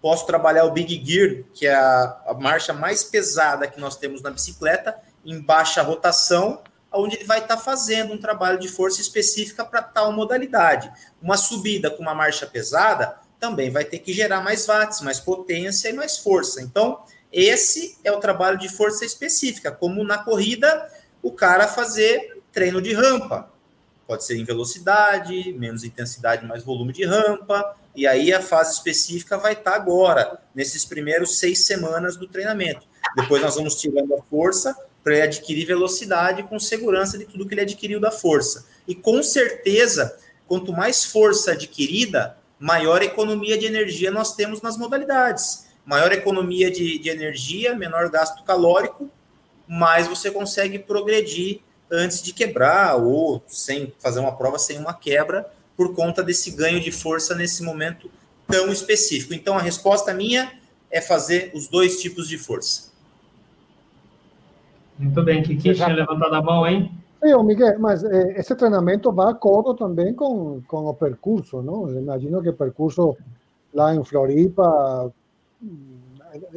posso trabalhar o Big Gear, que é a, a marcha mais pesada que nós temos na bicicleta, em baixa rotação, onde ele vai estar tá fazendo um trabalho de força específica para tal modalidade. Uma subida com uma marcha pesada também vai ter que gerar mais watts, mais potência e mais força. Então, esse é o trabalho de força específica, como na corrida o cara fazer treino de rampa. Pode ser em velocidade, menos intensidade, mais volume de rampa, e aí a fase específica vai estar agora, nesses primeiros seis semanas do treinamento. Depois nós vamos tirando a força para ele adquirir velocidade com segurança de tudo que ele adquiriu da força. E com certeza, quanto mais força adquirida, maior economia de energia nós temos nas modalidades. Maior economia de, de energia, menor gasto calórico, mais você consegue progredir antes de quebrar ou sem fazer uma prova sem uma quebra por conta desse ganho de força nesse momento tão específico. Então, a resposta minha é fazer os dois tipos de força. Muito bem, Kiki já... tinha levantado a mão, hein? Sim, Miguel, mas eh, esse treinamento vai acordo também com, com o percurso, não? Eu imagino que o percurso lá em Floripa,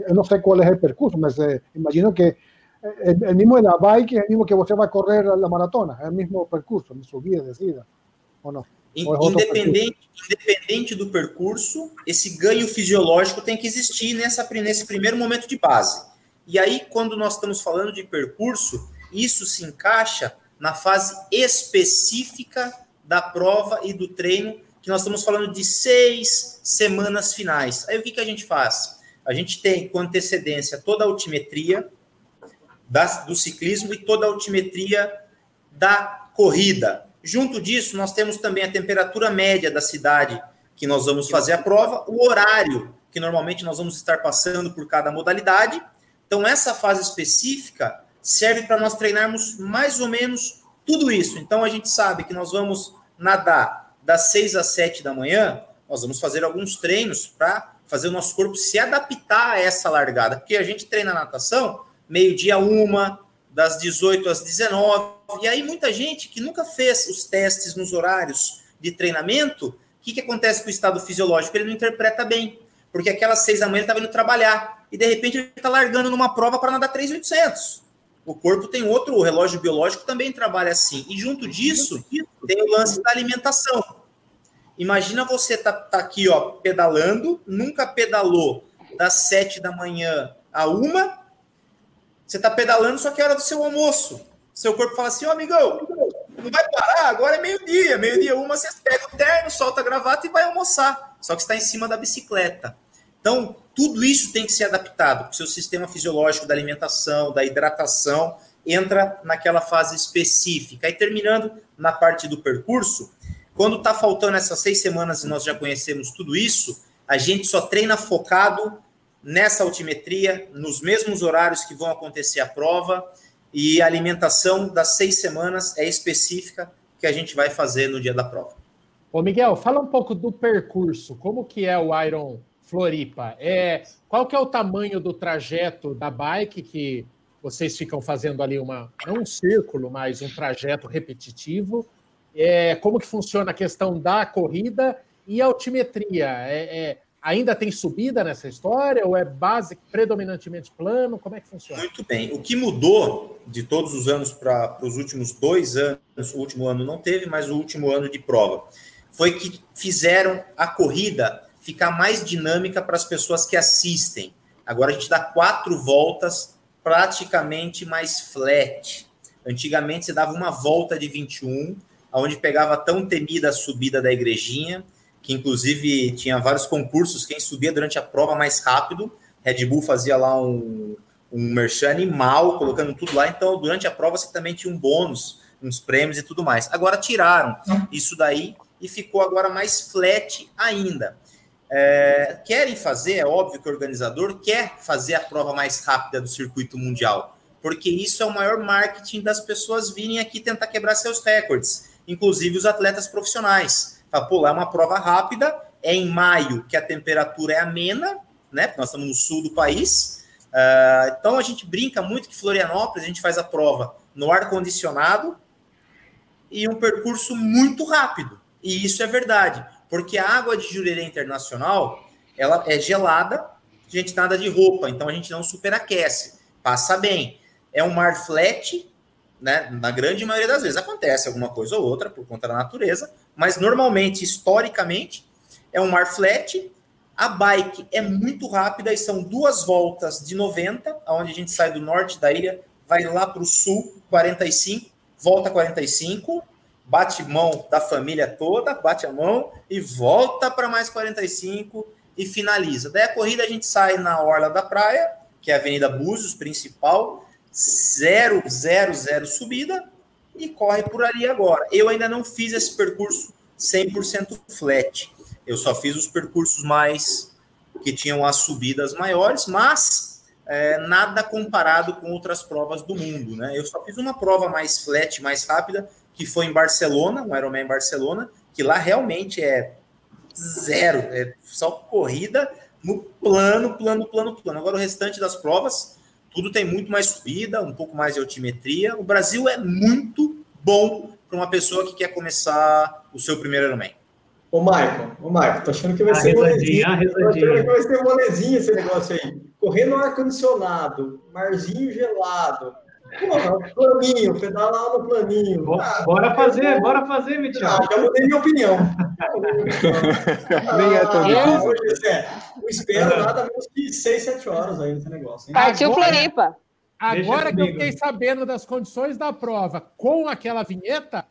eu não sei qual é o percurso, mas eh, imagino que o mesmo da bike é o mesmo que você vai correr a maratona, é o mesmo percurso, subida, descida, ou não? Independente, independente do percurso, esse ganho fisiológico tem que existir nessa, nesse primeiro momento de base. E aí, quando nós estamos falando de percurso, isso se encaixa na fase específica da prova e do treino, que nós estamos falando de seis semanas finais. Aí o que, que a gente faz? A gente tem com antecedência toda a altimetria do ciclismo e toda a altimetria da corrida. Junto disso, nós temos também a temperatura média da cidade que nós vamos fazer a prova, o horário que normalmente nós vamos estar passando por cada modalidade. Então, essa fase específica serve para nós treinarmos mais ou menos tudo isso. Então, a gente sabe que nós vamos nadar das 6 às 7 da manhã, nós vamos fazer alguns treinos para fazer o nosso corpo se adaptar a essa largada, porque a gente treina natação meio-dia uma, das 18 às 19. E aí, muita gente que nunca fez os testes nos horários de treinamento, o que, que acontece com o estado fisiológico? Ele não interpreta bem. Porque aquelas seis da manhã ele estava indo trabalhar. E de repente ele está largando numa prova para nadar 3,800. O corpo tem outro, o relógio biológico também trabalha assim. E junto disso, tem o lance da alimentação. Imagina você tá, tá aqui, ó, pedalando, nunca pedalou das sete da manhã a uma, você está pedalando, só que é hora do seu almoço. Seu corpo fala assim, ô oh, amigão, não vai parar, agora é meio-dia. Meio-dia uma, você pega o terno, solta a gravata e vai almoçar. Só que está em cima da bicicleta. Então, tudo isso tem que ser adaptado. O seu sistema fisiológico da alimentação, da hidratação, entra naquela fase específica. E terminando na parte do percurso, quando está faltando essas seis semanas e nós já conhecemos tudo isso, a gente só treina focado nessa altimetria, nos mesmos horários que vão acontecer a prova, e a alimentação das seis semanas é específica que a gente vai fazer no dia da prova. Ô Miguel, fala um pouco do percurso, como que é o Iron Floripa? É, qual que é o tamanho do trajeto da bike que vocês ficam fazendo ali uma não um círculo, mas um trajeto repetitivo? É, como que funciona a questão da corrida e a altimetria? É, é ainda tem subida nessa história ou é base predominantemente plano? Como é que funciona? Muito bem. O que mudou de todos os anos para os últimos dois anos, o último ano não teve, mas o último ano de prova, foi que fizeram a corrida ficar mais dinâmica para as pessoas que assistem. Agora a gente dá quatro voltas praticamente mais flat. Antigamente você dava uma volta de 21, onde pegava tão temida a subida da igrejinha, que inclusive tinha vários concursos, quem subia durante a prova mais rápido, Red Bull fazia lá um, um merchan animal, colocando tudo lá, então durante a prova você também tinha um bônus, uns prêmios e tudo mais. Agora tiraram isso daí e ficou agora mais flat ainda. É, querem fazer, é óbvio que o organizador quer fazer a prova mais rápida do circuito mundial, porque isso é o maior marketing das pessoas virem aqui tentar quebrar seus recordes, inclusive os atletas profissionais. Fala, pô, lá é uma prova rápida, é em maio que a temperatura é amena, né? Nós estamos no sul do país. Uh, então a gente brinca muito que Florianópolis a gente faz a prova no ar condicionado e um percurso muito rápido. E isso é verdade, porque a água de Jurerê Internacional ela é gelada, a gente nada de roupa, então a gente não superaquece, passa bem. É um mar flat, né? Na grande maioria das vezes acontece alguma coisa ou outra por conta da natureza, mas normalmente, historicamente, é um mar flat. A bike é muito rápida e são duas voltas de 90, onde a gente sai do norte da ilha, vai lá para o sul, 45, volta 45, bate mão da família toda, bate a mão e volta para mais 45 e finaliza. Daí a corrida a gente sai na orla da praia, que é a Avenida Búzios principal, 0, 0, 0 subida e corre por ali agora. Eu ainda não fiz esse percurso 100% flat. Eu só fiz os percursos mais que tinham as subidas maiores, mas é, nada comparado com outras provas do mundo, né? Eu só fiz uma prova mais flat, mais rápida, que foi em Barcelona, um Ironman em Barcelona, que lá realmente é zero, é só corrida no plano, plano, plano, plano. Agora o restante das provas, tudo tem muito mais subida, um pouco mais de altimetria. O Brasil é muito bom para uma pessoa que quer começar o seu primeiro Ironman. Ô, Michael, ô, Michael, tô achando que vai A ser molezinha. Tô achando que vai ser molezinha esse negócio aí. Correr no ar-condicionado, marzinho gelado. Porra, planinho, pedalar no planinho. Bo- Ah, Bora fazer, bora fazer, Ah, Mitiel. já mudei minha opinião. Minha. Nem é tão Ah, difícil. hoje, é, eu espero nada menos que 6, 7 horas aí nesse negócio. hein? Partiu Agora- Floripa. Agora Deixa que eu fiquei sabendo das condições da prova com aquela vinheta,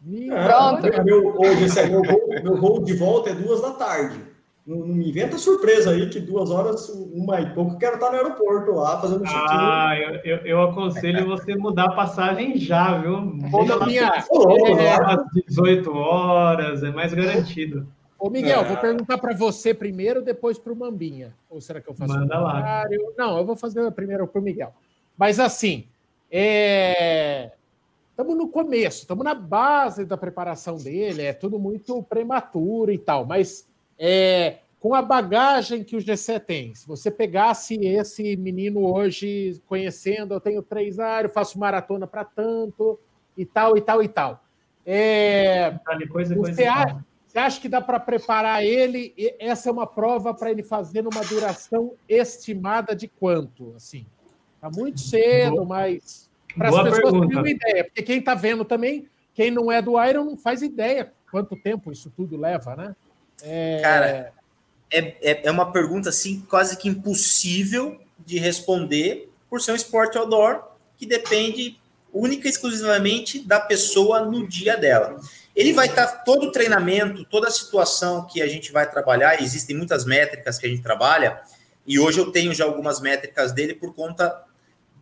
me... É, Pronto. Meu, hoje, aí, meu, voo, meu voo de volta é duas da tarde. Não, não me inventa surpresa aí que duas horas, uma e pouco, eu quero estar no aeroporto lá, fazendo check-in. Ah, eu, eu, eu aconselho você mudar a passagem já, viu? Louco, é, né? às 18 horas, é mais garantido. Ô, Miguel, É. vou perguntar para você primeiro, depois para o Mambinha. Ou será que eu faço Manda lá. Não, eu vou fazer primeiro para o Miguel. Mas assim, estamos no começo, estamos na base da preparação dele, é tudo muito prematuro e tal, mas é, com a bagagem que o GC tem, se você pegasse esse menino hoje conhecendo, eu tenho três áreas, faço maratona para tanto, e tal, e tal, e tal. É, coisa, coisa você, tal. acha, você acha que dá para preparar ele? E Essa é uma prova para ele fazer numa duração estimada de quanto? Assim, tá muito cedo, Boa- mas para as pessoas pergunta. terem uma ideia, porque quem está vendo também, quem não é do Iron não faz ideia quanto tempo isso tudo leva, né? É, Cara, é, é, é uma pergunta assim quase que impossível de responder por ser um esporte outdoor que depende única e exclusivamente da pessoa no dia dela. Ele vai estar todo o treinamento, toda a situação que a gente vai trabalhar, existem muitas métricas que a gente trabalha, e hoje eu tenho já algumas métricas dele por conta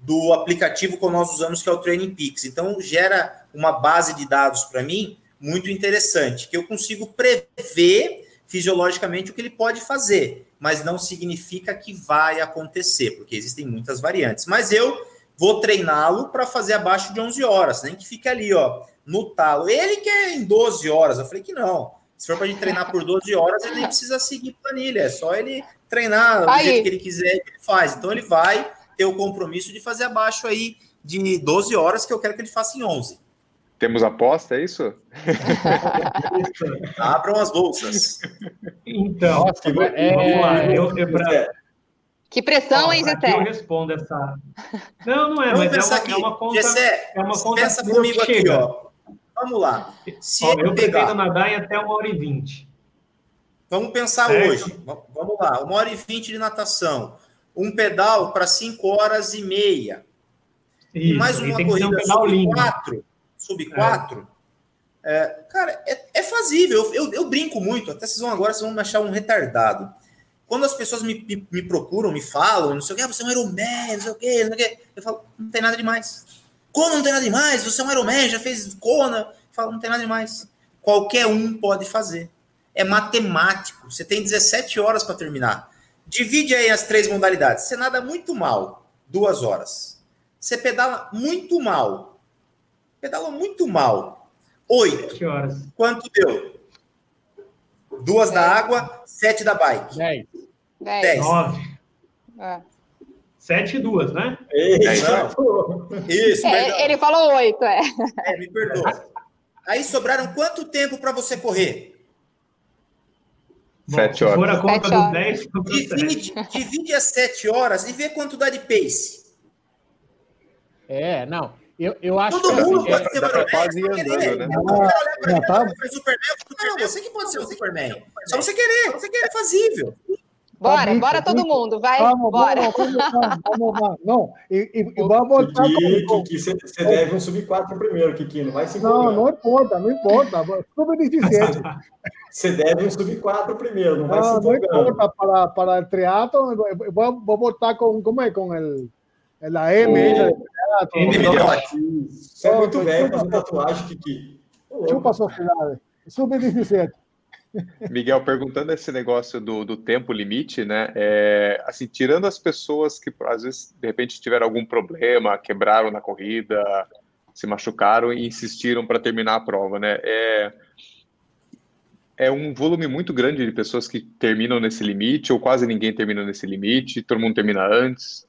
do aplicativo que nós usamos, que é o Training Peaks. Então, gera uma base de dados para mim muito interessante, que eu consigo prever fisiologicamente o que ele pode fazer, mas não significa que vai acontecer, porque existem muitas variantes. Mas eu vou treiná-lo para fazer abaixo de 11 horas, nem que fique ali, ó, no talo. Ele quer em 12 horas. Eu falei que não. Se for para a gente treinar por 12 horas, ele nem precisa seguir planilha, é só ele treinar do Aí. jeito que ele quiser, ele faz. Então ele vai ter o compromisso de fazer abaixo aí de 12 horas, que eu quero que ele faça em 11. Temos aposta, é isso? Abram as bolsas. Então, Nossa, é... vamos lá. Eu, eu pra... Que pressão, hein, Zé? Eu respondo essa. Não, não é, vamos mas é uma, aqui. é uma conta. Gessé, é uma conta pensa comigo aqui, ó. Vamos lá. Se ó, eu pegar... pretendo nadar em até uma hora e vinte. Vamos pensar certo? hoje. Vamos lá. Uma hora e vinte de natação. Um pedal para cinco horas e meia. Isso, e mais uma corrida um sobre quatro sub-4, é. é, cara, é, é fazível. Eu, eu, eu, brinco muito, até vocês vão agora, vocês vão me achar um retardado. Quando as pessoas me, me, me procuram, me falam, não sei o que, ah, você é um Iron não sei o que, não sei o que, eu falo, não tem nada demais. Como não tem nada demais? Você é um Iron já fez Kona. Eu falo, não tem nada demais. Qualquer um pode fazer. É matemático. Você tem 17 horas para terminar. Divide aí as três modalidades. Você nada muito mal, duas horas. Você pedala muito mal, Pedala muito mal. Oito. horas. Quanto deu? Duas da água, sete da bike. Dez. Dez. Nove. É. Sete e duas, né? Isso, Isso é, ele falou oito, é. É, me perdoa. Aí sobraram quanto tempo para você correr? Sete horas. Se for a conta do 10, divide, divide as sete horas e vê quanto dá de pace. É, não. Eu, eu acho Todo que mundo assim, pode é, ser o quase andando, né? Ah, tá. Não, você que pode ser o Superman. Só você querer, você querer é fazível. Bora, bora todo mundo, vai, vamos, bora. Vamos, vamos, vamos, vamos. Não, e, e, vamos. Kiki, você, você deve um sub-4 primeiro, Kiki, não vai se Não, não importa, não importa. Sub-17. você deve um sub-4 primeiro, não vai não, se Não importa, para, para o teatro, vou, vou voltar com, como é, com el, la M. Oh, Você é muito velho fazendo tatuagem, Kiki. Chupa sociedade. Sub-17. Miguel, perguntando esse negócio do, do tempo limite, né? É, assim, tirando as pessoas que às vezes de repente tiveram algum problema, quebraram na corrida, se machucaram e insistiram para terminar a prova, né? É, é um volume muito grande de pessoas que terminam nesse limite, ou quase ninguém termina nesse limite, todo mundo termina antes.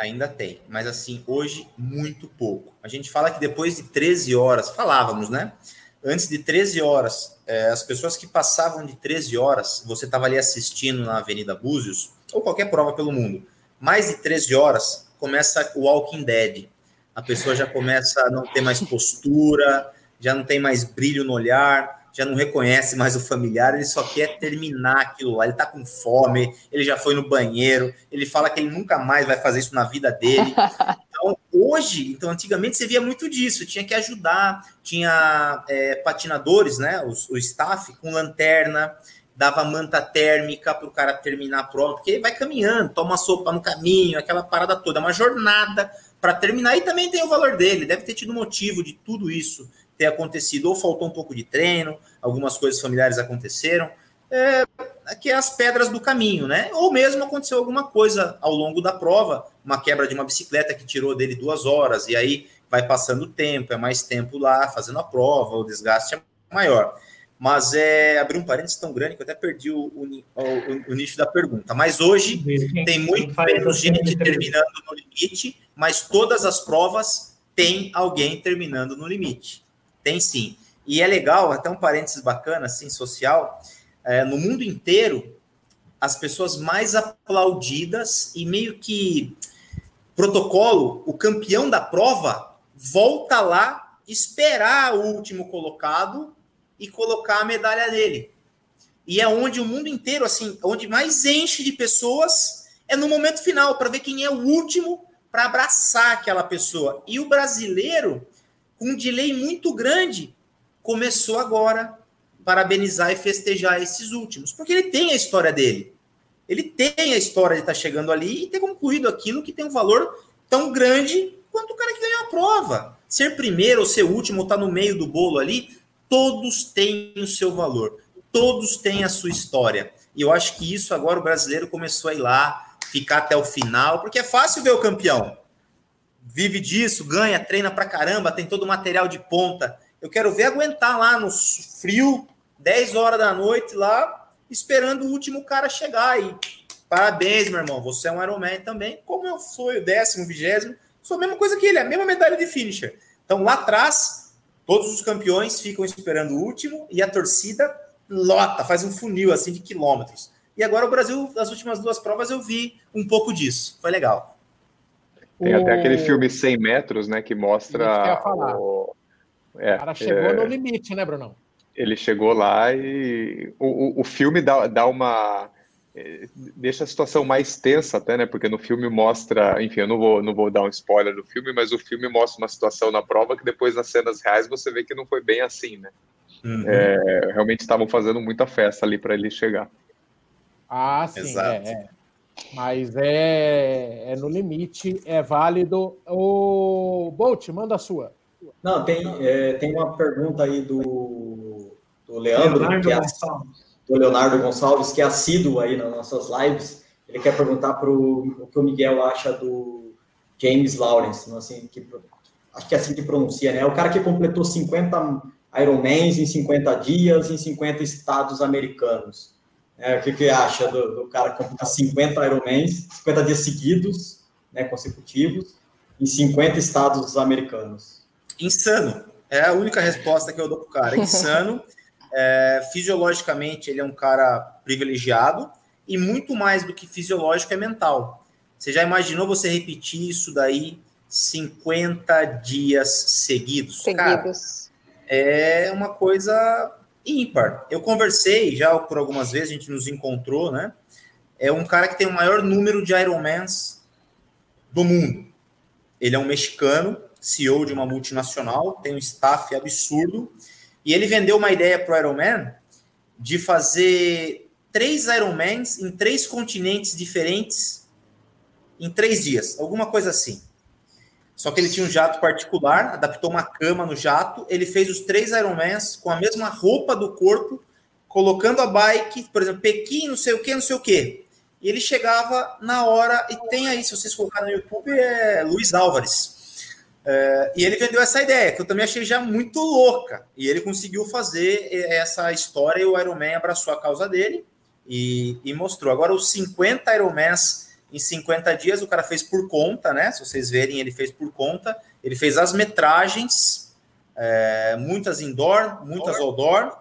Ainda tem, mas assim, hoje muito pouco. A gente fala que depois de 13 horas, falávamos, né? Antes de 13 horas, é, as pessoas que passavam de 13 horas, você estava ali assistindo na Avenida Búzios, ou qualquer prova pelo mundo, mais de 13 horas, começa o Walking Dead. A pessoa já começa a não ter mais postura, já não tem mais brilho no olhar, já não reconhece mais o familiar, ele só quer terminar aquilo lá. Ele tá com fome, ele já foi no banheiro, ele fala que ele nunca mais vai fazer isso na vida dele. Então, hoje, então, antigamente você via muito disso, tinha que ajudar, tinha é, patinadores, né? O, o staff com lanterna, dava manta térmica para o cara terminar a prova, porque ele vai caminhando, toma sopa no caminho, aquela parada toda, é uma jornada para terminar e também tem o valor dele, deve ter tido motivo de tudo isso ter acontecido, ou faltou um pouco de treino, algumas coisas familiares aconteceram, é, que é as pedras do caminho, né? Ou mesmo aconteceu alguma coisa ao longo da prova, uma quebra de uma bicicleta que tirou dele duas horas, e aí vai passando o tempo, é mais tempo lá fazendo a prova, o desgaste é maior. Mas é abrir um parênteses tão grande que eu até perdi o, o, o, o nicho da pergunta. Mas hoje tem muito menos gente terminando no limite, mas todas as provas tem alguém terminando no limite. Tem sim. E é legal, até um parênteses bacana, assim, social, é, no mundo inteiro, as pessoas mais aplaudidas e meio que protocolo, o campeão da prova volta lá esperar o último colocado e colocar a medalha nele. E é onde o mundo inteiro, assim, onde mais enche de pessoas é no momento final, para ver quem é o último para abraçar aquela pessoa. E o brasileiro, um delay muito grande, começou agora parabenizar e festejar esses últimos, porque ele tem a história dele. Ele tem a história de estar tá chegando ali e ter concluído aquilo que tem um valor tão grande quanto o cara que ganhou a prova. Ser primeiro ou ser último ou estar tá no meio do bolo ali, todos têm o seu valor, todos têm a sua história. E eu acho que isso agora o brasileiro começou a ir lá, ficar até o final, porque é fácil ver o campeão vive disso, ganha, treina pra caramba, tem todo o material de ponta. Eu quero ver aguentar lá no frio, 10 horas da noite lá, esperando o último cara chegar. E parabéns, meu irmão, você é um Ironman também, como eu sou o décimo, vigésimo, sou a mesma coisa que ele, a mesma medalha de finisher. Então lá atrás, todos os campeões ficam esperando o último e a torcida lota, faz um funil assim de quilômetros. E agora o Brasil, nas últimas duas provas, eu vi um pouco disso. Foi legal. Tem o... até aquele filme 100 metros, né, que mostra. O... É, o cara chegou é... no limite, né, Brunão? Ele chegou lá e o, o, o filme dá, dá uma. É, deixa a situação mais tensa até, né? Porque no filme mostra, enfim, eu não vou, não vou dar um spoiler do filme, mas o filme mostra uma situação na prova que depois nas cenas reais você vê que não foi bem assim, né? Uhum. É, realmente estavam fazendo muita festa ali para ele chegar. Ah, sim, Exato. É, é. Mas é, é no limite, é válido. O Bolt, manda a sua. Não, tem, é, tem uma pergunta aí do, do Leandro, Leonardo que é, do Leonardo Gonçalves, que é assíduo aí nas nossas lives. Ele quer perguntar para o que o Miguel acha do James Lawrence, assim, que, acho que é assim que pronuncia, né? É o cara que completou 50 Ironmans em 50 dias em 50 estados americanos. É, o que, que acha do, do cara que completar 50 Ironmans, 50 dias seguidos, né, consecutivos, em 50 estados americanos? Insano. É a única resposta que eu dou pro cara. Insano. É, fisiologicamente, ele é um cara privilegiado e muito mais do que fisiológico é mental. Você já imaginou você repetir isso daí 50 dias seguidos? Seguidos. Cara, é uma coisa ímpar. Eu conversei já por algumas vezes, a gente nos encontrou, né? É um cara que tem o maior número de Ironmans do mundo. Ele é um mexicano, CEO de uma multinacional, tem um staff absurdo, e ele vendeu uma ideia para o Ironman de fazer três Ironmans em três continentes diferentes em três dias, alguma coisa assim. Só que ele tinha um jato particular, adaptou uma cama no jato, ele fez os três Ironmans com a mesma roupa do corpo, colocando a bike, por exemplo, Pequim, não sei o que, não sei o que. E ele chegava na hora, e tem aí, se vocês colocarem no YouTube, é Luiz Álvares. É, e ele vendeu essa ideia, que eu também achei já muito louca. E ele conseguiu fazer essa história e o Ironman abraçou a causa dele e, e mostrou. Agora, os 50 Ironmans em 50 dias, o cara fez por conta, né? Se vocês verem, ele fez por conta. Ele fez as metragens, é, muitas indoor, muitas outdoor.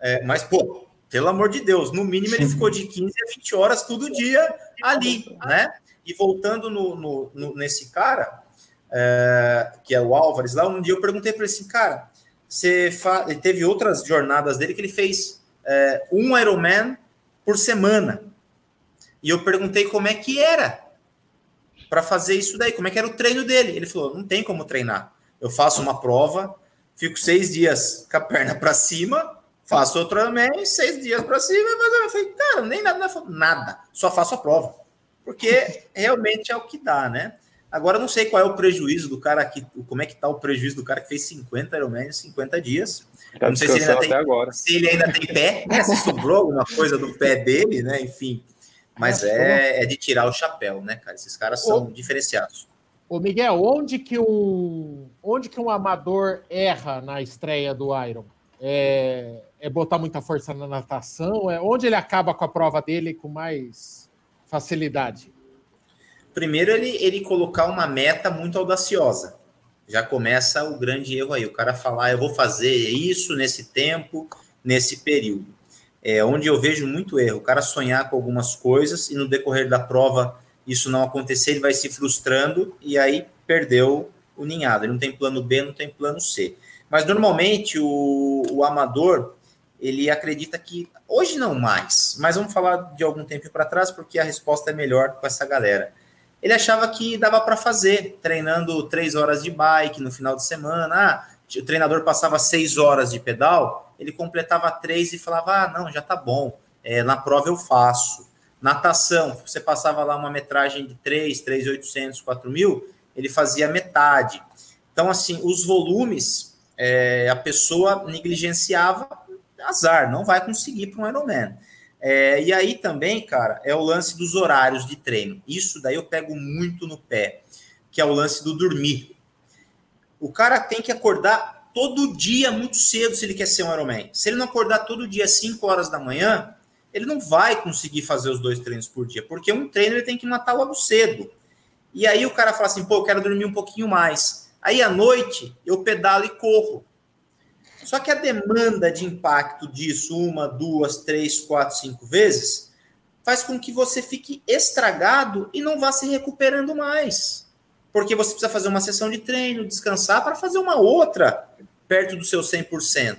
É, mas, pô, pelo amor de Deus, no mínimo ele ficou de 15 a 20 horas todo dia ali, né? E voltando no, no, no nesse cara, é, que é o Álvares, lá um dia eu perguntei para ele assim, cara, você fa... ele teve outras jornadas dele que ele fez é, um Ironman por semana. E eu perguntei como é que era para fazer isso daí, como é que era o treino dele. Ele falou: não tem como treinar. Eu faço uma prova, fico seis dias com a perna para cima, faço outro também, seis dias para cima, mas eu falei, cara, nem nada, nada, só faço a prova. Porque realmente é o que dá, né? Agora eu não sei qual é o prejuízo do cara aqui, como é que tá o prejuízo do cara que fez 50 Ironman em 50 dias. Tá não sei se ele, ainda tem, agora. se ele ainda tem pé, né? se sobrou alguma coisa do pé dele, né? Enfim. Mas é, é de tirar o chapéu, né, cara? Esses caras são ô, diferenciados. Ô, Miguel, onde que, um, onde que um amador erra na estreia do Iron? É, é botar muita força na natação? É onde ele acaba com a prova dele com mais facilidade? Primeiro, ele, ele colocar uma meta muito audaciosa. Já começa o grande erro aí. O cara falar, ah, eu vou fazer isso nesse tempo, nesse período é onde eu vejo muito erro. O cara sonhar com algumas coisas e no decorrer da prova isso não acontecer, ele vai se frustrando e aí perdeu o ninhado. Ele não tem plano B, não tem plano C. Mas normalmente o, o amador ele acredita que hoje não mais, mas vamos falar de algum tempo para trás porque a resposta é melhor com essa galera. Ele achava que dava para fazer, treinando três horas de bike no final de semana. Ah, o treinador passava seis horas de pedal, ele completava três e falava: ah, não, já tá bom, é, na prova eu faço. Natação, você passava lá uma metragem de 3, 3,800, 4 mil, ele fazia metade. Então, assim, os volumes, é, a pessoa negligenciava, azar, não vai conseguir para um Ironman. É, e aí também, cara, é o lance dos horários de treino. Isso daí eu pego muito no pé, que é o lance do dormir. O cara tem que acordar todo dia muito cedo se ele quer ser um Ironman. Se ele não acordar todo dia às 5 horas da manhã, ele não vai conseguir fazer os dois treinos por dia, porque um treino ele tem que matar logo cedo. E aí o cara fala assim, pô, eu quero dormir um pouquinho mais. Aí à noite eu pedalo e corro. Só que a demanda de impacto disso, uma, duas, três, quatro, cinco vezes, faz com que você fique estragado e não vá se recuperando mais. Porque você precisa fazer uma sessão de treino, descansar para fazer uma outra perto do seu 100%.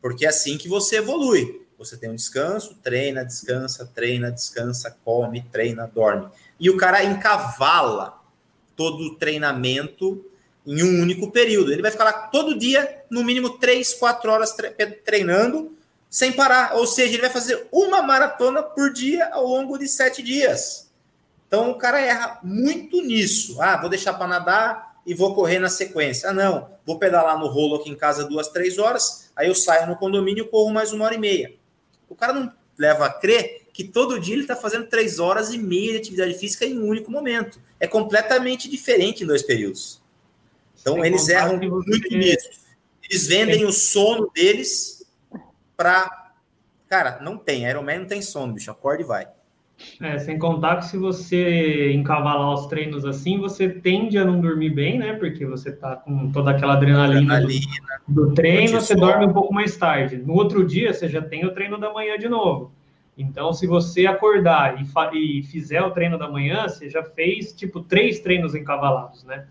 Porque é assim que você evolui. Você tem um descanso, treina, descansa, treina, descansa, come, treina, dorme. E o cara encavala todo o treinamento em um único período. Ele vai ficar lá todo dia, no mínimo 3, 4 horas treinando, sem parar. Ou seja, ele vai fazer uma maratona por dia ao longo de sete dias. Então o cara erra muito nisso. Ah, vou deixar para nadar e vou correr na sequência. Ah, não, vou pedalar no rolo aqui em casa duas, três horas, aí eu saio no condomínio e corro mais uma hora e meia. O cara não leva a crer que todo dia ele está fazendo três horas e meia de atividade física em um único momento. É completamente diferente em dois períodos. Então Sem eles erram muito nisso. Eles vendem o sono deles para. Cara, não tem. Ironman não tem sono, bicho. Acorde e vai. É, sem contar que se você encavalar os treinos assim, você tende a não dormir bem, né? Porque você tá com toda aquela adrenalina, adrenalina do, do, treino, você dorme um pouco mais tarde. No outro dia, você já tem o treino da manhã de novo. Então, se você acordar e, e fizer o treino da manhã, você já fez, tipo, três treinos encavalados, né?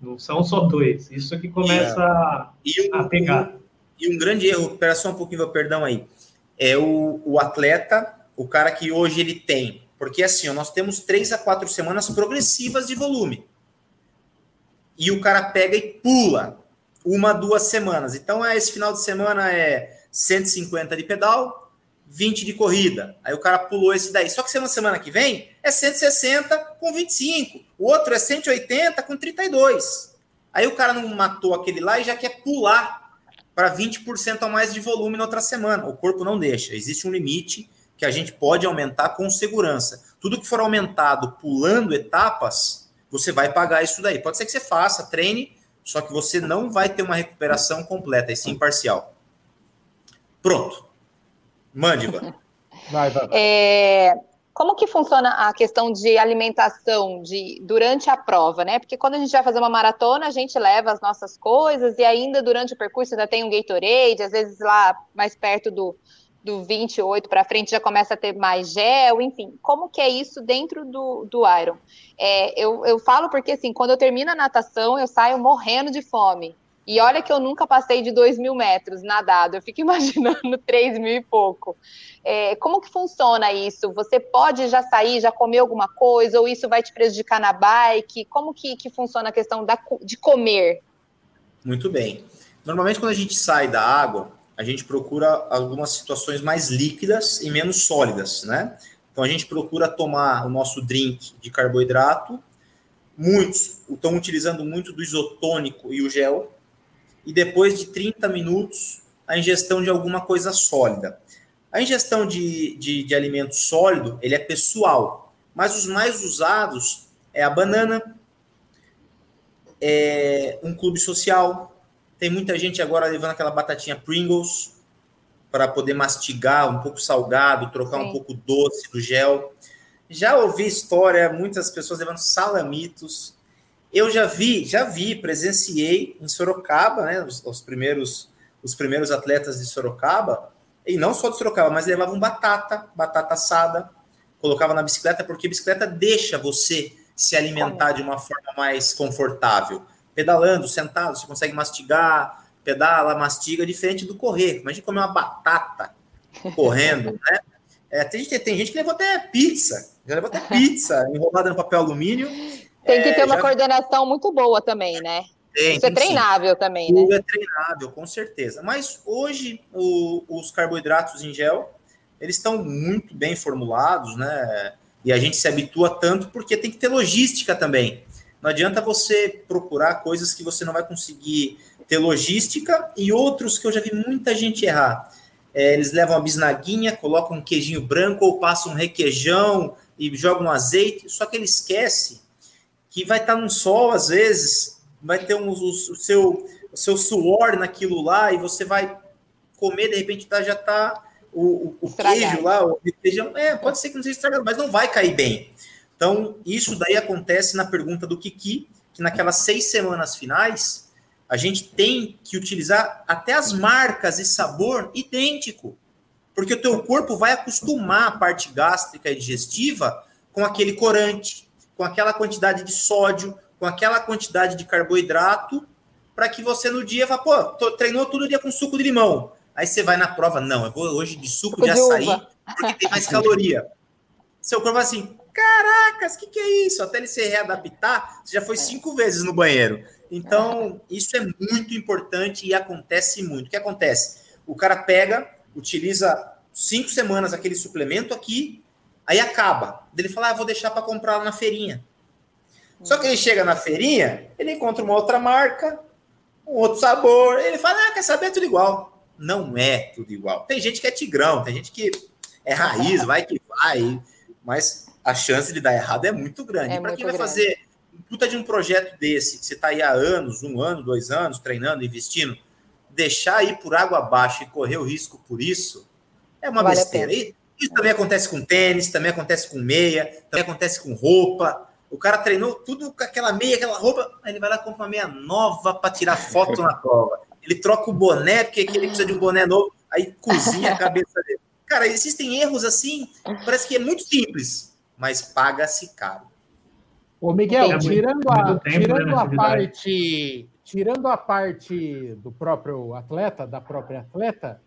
Não são só dois. Isso que começa yeah. a pegar. E um grande erro, espera só um pouquinho, perdão aí, é o, o atleta o cara que hoje ele tem. Porque assim, nós temos três a quatro semanas progressivas de volume. E o cara pega e pula uma, duas semanas. Então, é, esse final de semana é 150 de pedal, 20 de corrida. Aí o cara pulou esse daí. Só que semana, semana que vem é 160 com 25. O outro é 180 com 32. Aí o cara não matou aquele lá e já quer pular para 20% a mais de volume na outra semana. O corpo não deixa. Existe um limite que a gente pode aumentar com segurança. Tudo que for aumentado pulando etapas, você vai pagar isso daí. Pode ser que você faça, treine, só que você não vai ter uma recuperação completa, e sim parcial. Pronto. Mande, Ivan. Vai, vai. É, como que funciona a questão de alimentação de, durante a prova, né? Porque quando a gente vai fazer uma maratona, a gente leva as nossas coisas e ainda durante o percurso ainda tem um Gatorade, às vezes lá mais perto do, do 28 para frente já começa a ter mais gel, enfim, como que é isso dentro do, do Iron? É, eu, eu falo porque, assim, quando eu termino a natação, eu saio morrendo de fome. E olha que eu nunca passei de 2 mil metros nadado, eu fico imaginando 3 mil e pouco. É, como que funciona isso? Você pode já sair, já comer alguma coisa, ou isso vai te prejudicar na bike? Como que, que funciona a questão da, de comer? Muito bem. Normalmente, quando a gente sai da água, a gente procura algumas situações mais líquidas e menos sólidas, né? Então a gente procura tomar o nosso drink de carboidrato. Muitos estão utilizando muito do isotônico e o gel. E depois de 30 minutos, a ingestão de alguma coisa sólida. A ingestão de, de, de alimento sólido, ele é pessoal. Mas os mais usados é a banana, é um clube social, tem muita gente agora levando aquela batatinha Pringles para poder mastigar um pouco salgado, trocar Sim. um pouco doce do gel. Já ouvi história, muitas pessoas levando salamitos. Eu já vi, já vi, presenciei em Sorocaba, né, os, os primeiros os primeiros atletas de Sorocaba, e não só de Sorocaba, mas levavam batata, batata assada, colocava na bicicleta, porque a bicicleta deixa você se alimentar de uma forma mais confortável pedalando, sentado, você consegue mastigar, pedala, mastiga, diferente do correr. Imagina comer uma batata correndo, né? É, tem, gente, tem gente que levou até pizza, já levou até pizza enrolada no papel alumínio. Tem que é, ter uma já... coordenação muito boa também, né? Tem, Isso é treinável sim. também, né? Tudo é treinável, com certeza. Mas hoje o, os carboidratos em gel, eles estão muito bem formulados, né? E a gente se habitua tanto porque tem que ter logística também. Não adianta você procurar coisas que você não vai conseguir ter logística e outros que eu já vi muita gente errar. É, eles levam a bisnaguinha, colocam um queijinho branco ou passam um requeijão e jogam azeite, só que ele esquece que vai estar no sol às vezes, vai ter um, o, o, seu, o seu suor naquilo lá e você vai comer, de repente tá, já está o, o queijo lá, o requeijão, é, pode ser que não seja estragado, mas não vai cair bem. Então, isso daí acontece na pergunta do Kiki, que naquelas seis semanas finais, a gente tem que utilizar até as marcas e sabor idêntico. Porque o teu corpo vai acostumar a parte gástrica e digestiva com aquele corante, com aquela quantidade de sódio, com aquela quantidade de carboidrato, para que você no dia vá, pô, tô, treinou todo dia com suco de limão. Aí você vai na prova, não, eu vou hoje de suco de açaí, porque tem mais caloria. Seu corpo vai assim, Caracas, o que, que é isso? Até ele se readaptar, você já foi cinco vezes no banheiro. Então, isso é muito importante e acontece muito. O que acontece? O cara pega, utiliza cinco semanas aquele suplemento aqui, aí acaba. Ele fala, ah, vou deixar para comprar lá na feirinha. Só que ele chega na feirinha, ele encontra uma outra marca, um outro sabor, ele fala, ah, quer saber, é tudo igual. Não é tudo igual. Tem gente que é tigrão, tem gente que é raiz, vai que vai, mas a chance de dar errado é muito grande. É para quem vai grande. fazer puta de um projeto desse, que você está aí há anos, um ano, dois anos, treinando, investindo, deixar ir por água abaixo e correr o risco por isso, é uma vale besteira. E isso também acontece com tênis, também acontece com meia, também acontece com roupa. O cara treinou tudo com aquela meia, aquela roupa, aí ele vai lá e compra uma meia nova para tirar foto na prova. Ele troca o boné, porque ele precisa de um boné novo, aí cozinha a cabeça dele. Cara, existem erros assim, parece que é muito simples, mas paga-se caro. Ô, Miguel, tirando a, tempo, tirando né, a parte, tirando a parte do próprio atleta, da própria atleta,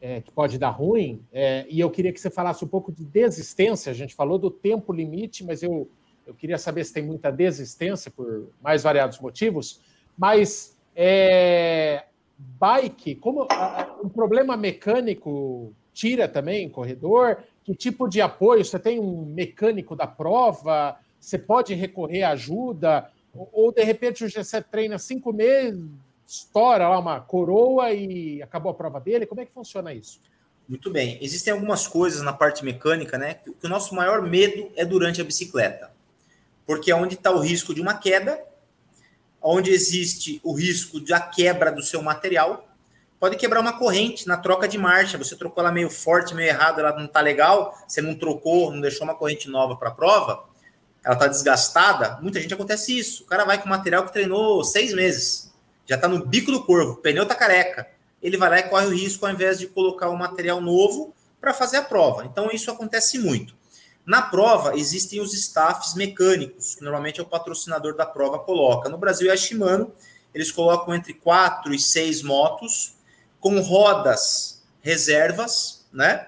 é, que pode dar ruim, é, e eu queria que você falasse um pouco de desistência. A gente falou do tempo limite, mas eu, eu queria saber se tem muita desistência por mais variados motivos. Mas é, bike, como um problema mecânico tira também corredor? Que tipo de apoio? Você tem um mecânico da prova? Você pode recorrer à ajuda? Ou, de repente o G7 treina cinco meses, estoura lá uma coroa e acabou a prova dele? Como é que funciona isso? Muito bem. Existem algumas coisas na parte mecânica, né? Que o nosso maior medo é durante a bicicleta. Porque é onde está o risco de uma queda, onde existe o risco da quebra do seu material, pode quebrar uma corrente na troca de marcha. Você trocou ela meio forte, meio errado, ela não está legal, você não trocou, não deixou uma corrente nova para a prova, ela está desgastada, muita gente acontece isso. O cara vai com material que treinou seis meses, já está no bico do corvo, o pneu está careca. Ele vai lá e corre o risco ao invés de colocar um material novo para fazer a prova. Então, isso acontece muito. Na prova, existem os staffs mecânicos, que normalmente é o patrocinador da prova coloca. No Brasil é a Shimano, eles colocam entre quatro e seis motos, com rodas reservas, né?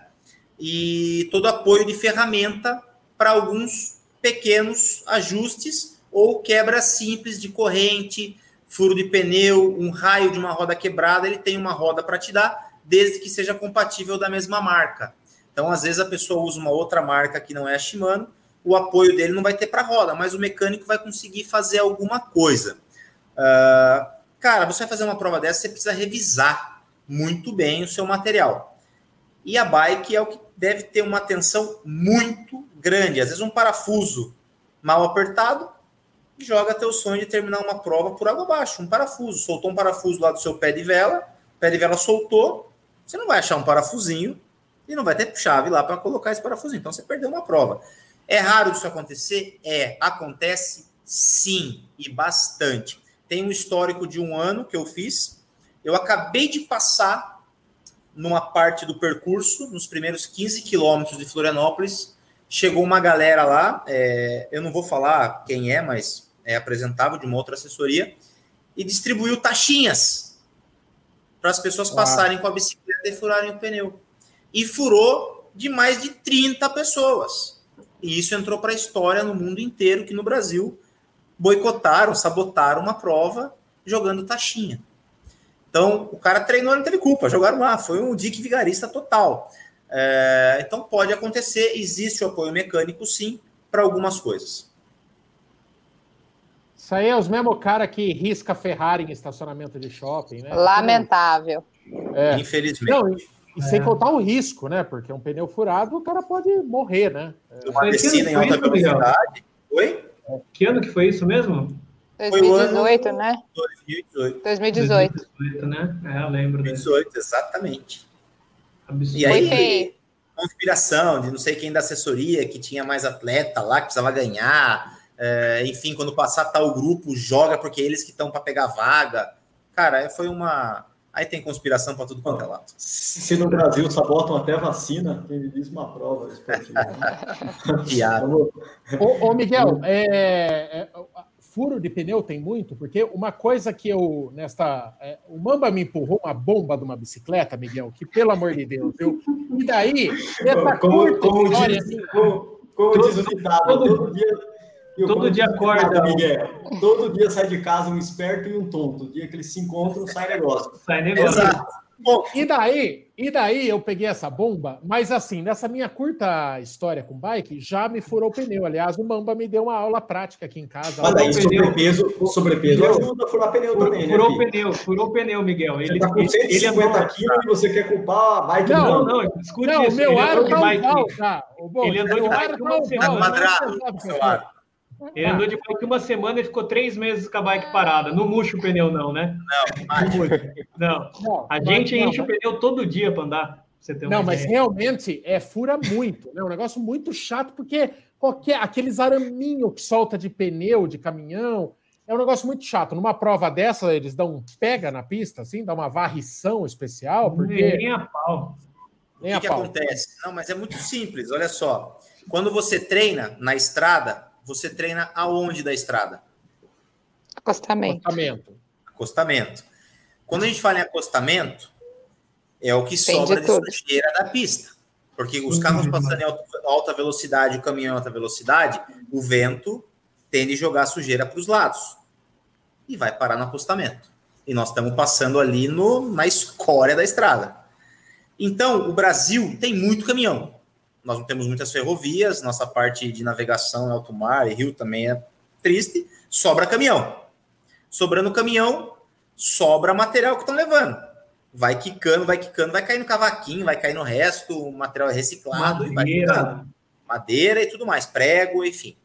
E todo apoio de ferramenta para alguns pequenos ajustes ou quebra simples de corrente, furo de pneu, um raio de uma roda quebrada, ele tem uma roda para te dar, desde que seja compatível da mesma marca. Então, às vezes a pessoa usa uma outra marca que não é a Shimano, o apoio dele não vai ter para roda, mas o mecânico vai conseguir fazer alguma coisa. Uh, cara, você vai fazer uma prova dessa, você precisa revisar muito bem o seu material. E a bike é o que deve ter uma atenção muito grande. Às vezes um parafuso mal apertado joga teu sonho de terminar uma prova por água abaixo. Um parafuso. Soltou um parafuso lá do seu pé de vela, pé de vela soltou, você não vai achar um parafusinho e não vai ter chave lá para colocar esse parafusinho. Então você perdeu uma prova. É raro isso acontecer? É. Acontece sim, e bastante. Tem um histórico de um ano que eu fiz. Eu acabei de passar numa parte do percurso, nos primeiros 15 quilômetros de Florianópolis, chegou uma galera lá, é, eu não vou falar quem é, mas é apresentável de uma outra assessoria, e distribuiu taxinhas para as pessoas passarem com a bicicleta e furarem o pneu. E furou de mais de 30 pessoas. E isso entrou para a história no mundo inteiro, que no Brasil boicotaram, sabotaram uma prova jogando taxinha. Então, o cara treinou, não teve culpa, jogaram lá, foi um dick vigarista total. É, então pode acontecer, existe o apoio mecânico sim para algumas coisas. Isso aí é os mesmos cara que risca Ferrari em estacionamento de shopping, né? Lamentável. É. Infelizmente. Não, e, e é. sem contar o risco, né? Porque um pneu furado, o cara pode morrer, né? Uma piscina em alta velocidade. Oi? Que ano que foi isso mesmo? 2018, né? 2018. 2018. 2018, né? É, eu lembro. 2018, exatamente. Absurdo. E aí, conspiração de não sei quem da assessoria que tinha mais atleta lá, que precisava ganhar. É, enfim, quando passar tal grupo, joga porque eles que estão para pegar vaga. Cara, foi uma. Aí tem conspiração para tudo quanto é lado. Se no Brasil só botam até vacina, quem me diz uma prova. Piada. ô, ô, Miguel, é, é, furo de pneu tem muito, porque uma coisa que eu, nesta. É, o Mamba me empurrou uma bomba de uma bicicleta, Miguel, que pelo amor de Deus, eu, e daí, essa como, como, diz, assim, como, como diz o ditado, todo dia Viu? Todo dia acorda. Miguel. Todo dia sai de casa um esperto e um tonto. O dia que eles se encontram, sai negócio. Sai negócio. Exato. Bom, e daí, e daí eu peguei essa bomba, mas assim, nessa minha curta história com bike, já me furou o pneu. Aliás, o Mamba me deu uma aula prática aqui em casa. Mas daí, sobrepeso, sobrepeso ajuda a furar pneu furou, também, né, Furou o pneu, furou o pneu, Miguel. Ele, tá com 150 ele quilos e você quer culpar a bike não, não, não, escute não, isso. meu ar tá bike, tá. Bom, ele andou de bike uma semana. Ele andou de bike uma semana e ficou três meses com a bike parada. Não murcha o pneu, não, né? Não, não. A gente não, enche não. o pneu todo dia para andar. Você ter não, mas realmente é fura muito. É né? um negócio muito chato, porque qualquer, aqueles araminhos que solta de pneu, de caminhão, é um negócio muito chato. Numa prova dessa, eles dão um pega na pista, assim, dá uma varrição especial, porque. Nem a pau. Nem o que, a que pau. acontece? Não, mas é muito simples, olha só. Quando você treina na estrada, você treina aonde da estrada? Acostamento. Acostamento. Acostamento. Quando a gente fala em acostamento, é o que sobra de, de sujeira da pista. Porque os carros passando em alta velocidade, o caminhão em alta velocidade, o vento tende a jogar sujeira para os lados. E vai parar no acostamento. E nós estamos passando ali no, na escória da estrada. Então, o Brasil tem muito caminhão nós não temos muitas ferrovias, nossa parte de navegação em alto mar e rio também é triste, sobra caminhão. Sobrando caminhão, sobra material que estão levando. Vai quicando, vai quicando, vai cair no cavaquinho, vai cair no resto, o material é reciclado madeira. madeira e tudo mais, prego, enfim.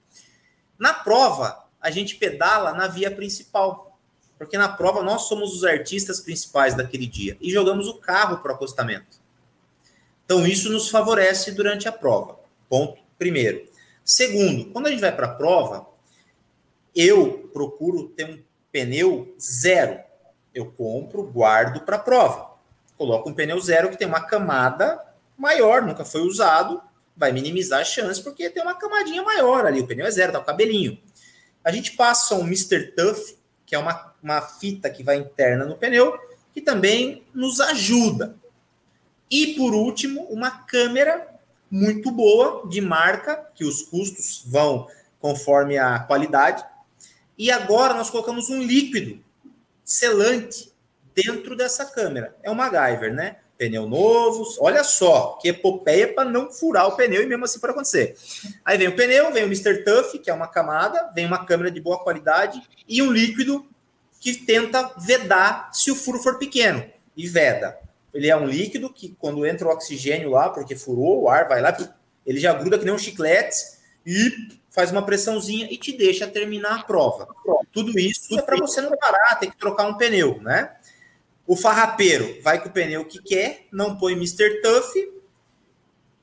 Na prova, a gente pedala na via principal, porque na prova nós somos os artistas principais daquele dia e jogamos o carro para o acostamento. Então, isso nos favorece durante a prova. Ponto primeiro. Segundo, quando a gente vai para a prova, eu procuro ter um pneu zero. Eu compro, guardo para a prova. Coloco um pneu zero que tem uma camada maior, nunca foi usado, vai minimizar as chances, porque tem uma camadinha maior ali. O pneu é zero, tá o cabelinho. A gente passa um Mr. Tuff, que é uma, uma fita que vai interna no pneu, que também nos ajuda. E por último, uma câmera muito boa de marca, que os custos vão conforme a qualidade. E agora nós colocamos um líquido selante dentro dessa câmera. É um MacGyver, né? Pneu novos, olha só, que epopeia para não furar o pneu e mesmo assim para acontecer. Aí vem o pneu, vem o Mr. Tuff, que é uma camada, vem uma câmera de boa qualidade e um líquido que tenta vedar se o furo for pequeno. E veda ele é um líquido que, quando entra o oxigênio lá, porque furou, o ar vai lá, ele já gruda que nem um chiclete e faz uma pressãozinha e te deixa terminar a prova. Tudo isso é para você não parar, ter que trocar um pneu, né? O farrapeiro vai com o pneu que quer, não põe Mr. Tuff,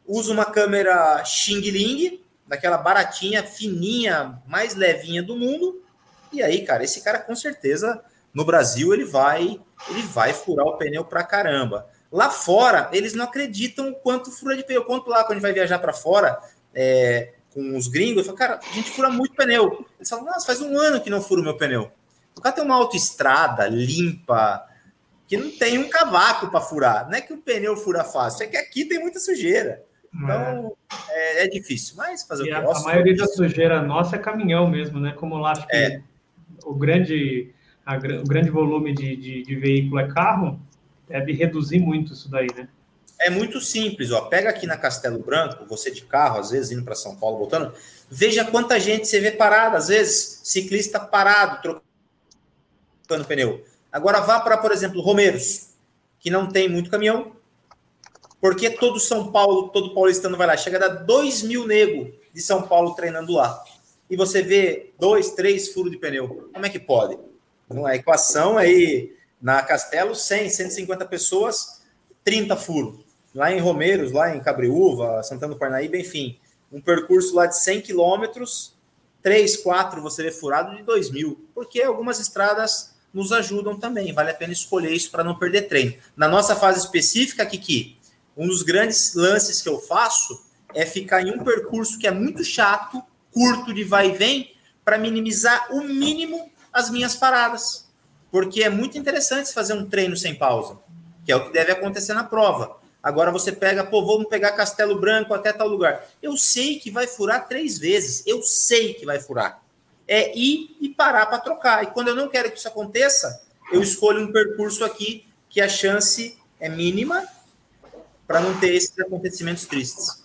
usa uma câmera Xing Ling, daquela baratinha, fininha, mais levinha do mundo. E aí, cara, esse cara com certeza no Brasil ele vai ele vai furar o pneu pra caramba. Lá fora, eles não acreditam o quanto fura de pneu. Quanto lá, quando a gente vai viajar para fora, é, com os gringos, eu falo, cara, a gente fura muito pneu. Eles falam, nossa, faz um ano que não fura o meu pneu. O cara tem uma autoestrada limpa, que não tem um cavaco para furar. Não é que o pneu fura fácil, é que aqui tem muita sujeira. Então, é, é, é difícil, mas fazer e o que? A, a maioria da sujeira nossa é caminhão mesmo, né? Como lá, acho que é. o grande a, o grande volume de, de, de, veículo é carro, deve reduzir muito isso daí, né? É muito simples, ó. Pega aqui na Castelo Branco, você de carro, às vezes indo para São Paulo, voltando, veja quanta gente você vê parada, às vezes ciclista parado, trocando pneu. Agora vá para, por exemplo, Romeiros, que não tem muito caminhão, porque todo São Paulo, todo paulistano vai lá, chega a dar 2 mil nego de São Paulo treinando lá. E você vê dois, três furos de pneu. Como é que pode? Uma equação aí na Castelo, 100, 150 pessoas, 30 furos. Lá em Romeiros, lá em Cabreúva, Santana do Parnaíba, enfim, um percurso lá de 100 quilômetros, 3, 4 você vê furado de 2 mil, porque algumas estradas nos ajudam também, vale a pena escolher isso para não perder treino. Na nossa fase específica, Kiki, um dos grandes lances que eu faço é ficar em um percurso que é muito chato, curto de vai e vem, para minimizar o mínimo as minhas paradas. Porque é muito interessante fazer um treino sem pausa, que é o que deve acontecer na prova. Agora você pega, pô, vamos pegar Castelo Branco até tal lugar. Eu sei que vai furar três vezes. Eu sei que vai furar. É ir e parar para trocar. E quando eu não quero que isso aconteça, eu escolho um percurso aqui que a chance é mínima para não ter esses acontecimentos tristes.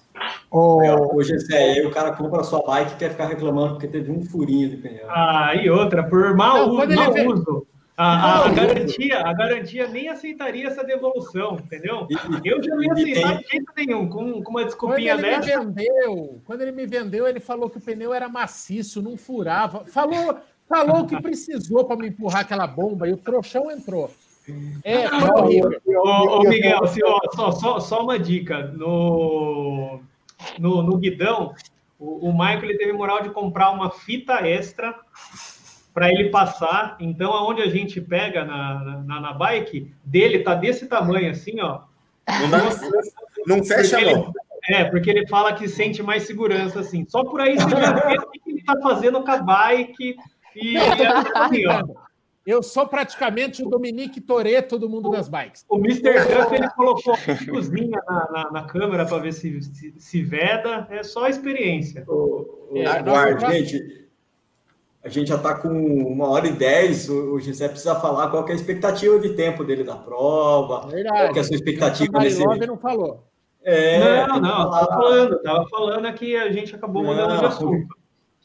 Oh. Hoje, aí o cara compra a sua bike e quer ficar reclamando porque teve um furinho de pneu. Ah, e outra, por mau, não, mau vê... uso. A, a, garantia, a garantia nem aceitaria essa devolução, entendeu? Eu já não ia aceitar de jeito nenhum, com, com uma desculpinha quando ele dessa. Me vendeu, quando ele me vendeu, ele falou que o pneu era maciço, não furava. Falou, falou que precisou para me empurrar aquela bomba e o trouxão entrou. É, horrível. Ô, ô, Miguel, assim, ó, só, só, só uma dica. No, no, no guidão, o, o Michael ele teve moral de comprar uma fita extra para ele passar. Então, aonde a gente pega na, na, na, bike, dele tá desse tamanho, assim, ó. Não, dá, não fecha, porque não. Ele, é, porque ele fala que sente mais segurança, assim. Só por aí você já vê o que ele tá fazendo com a bike. E, e assim, ó. Eu sou praticamente o Dominique Toreto do mundo das bikes. O Mr. Duff, ele colocou a cozinha na, na, na câmera para ver se, se, se, veda. É só experiência. é, aguarde, gente. A gente já está com uma hora e dez. O Gisé precisa falar qual é a expectativa de tempo dele da prova. Verdade. Qual é a sua expectativa nesse... não falou. É, não, não, estava falando, tava falando aqui, a gente acabou mudando de assunto.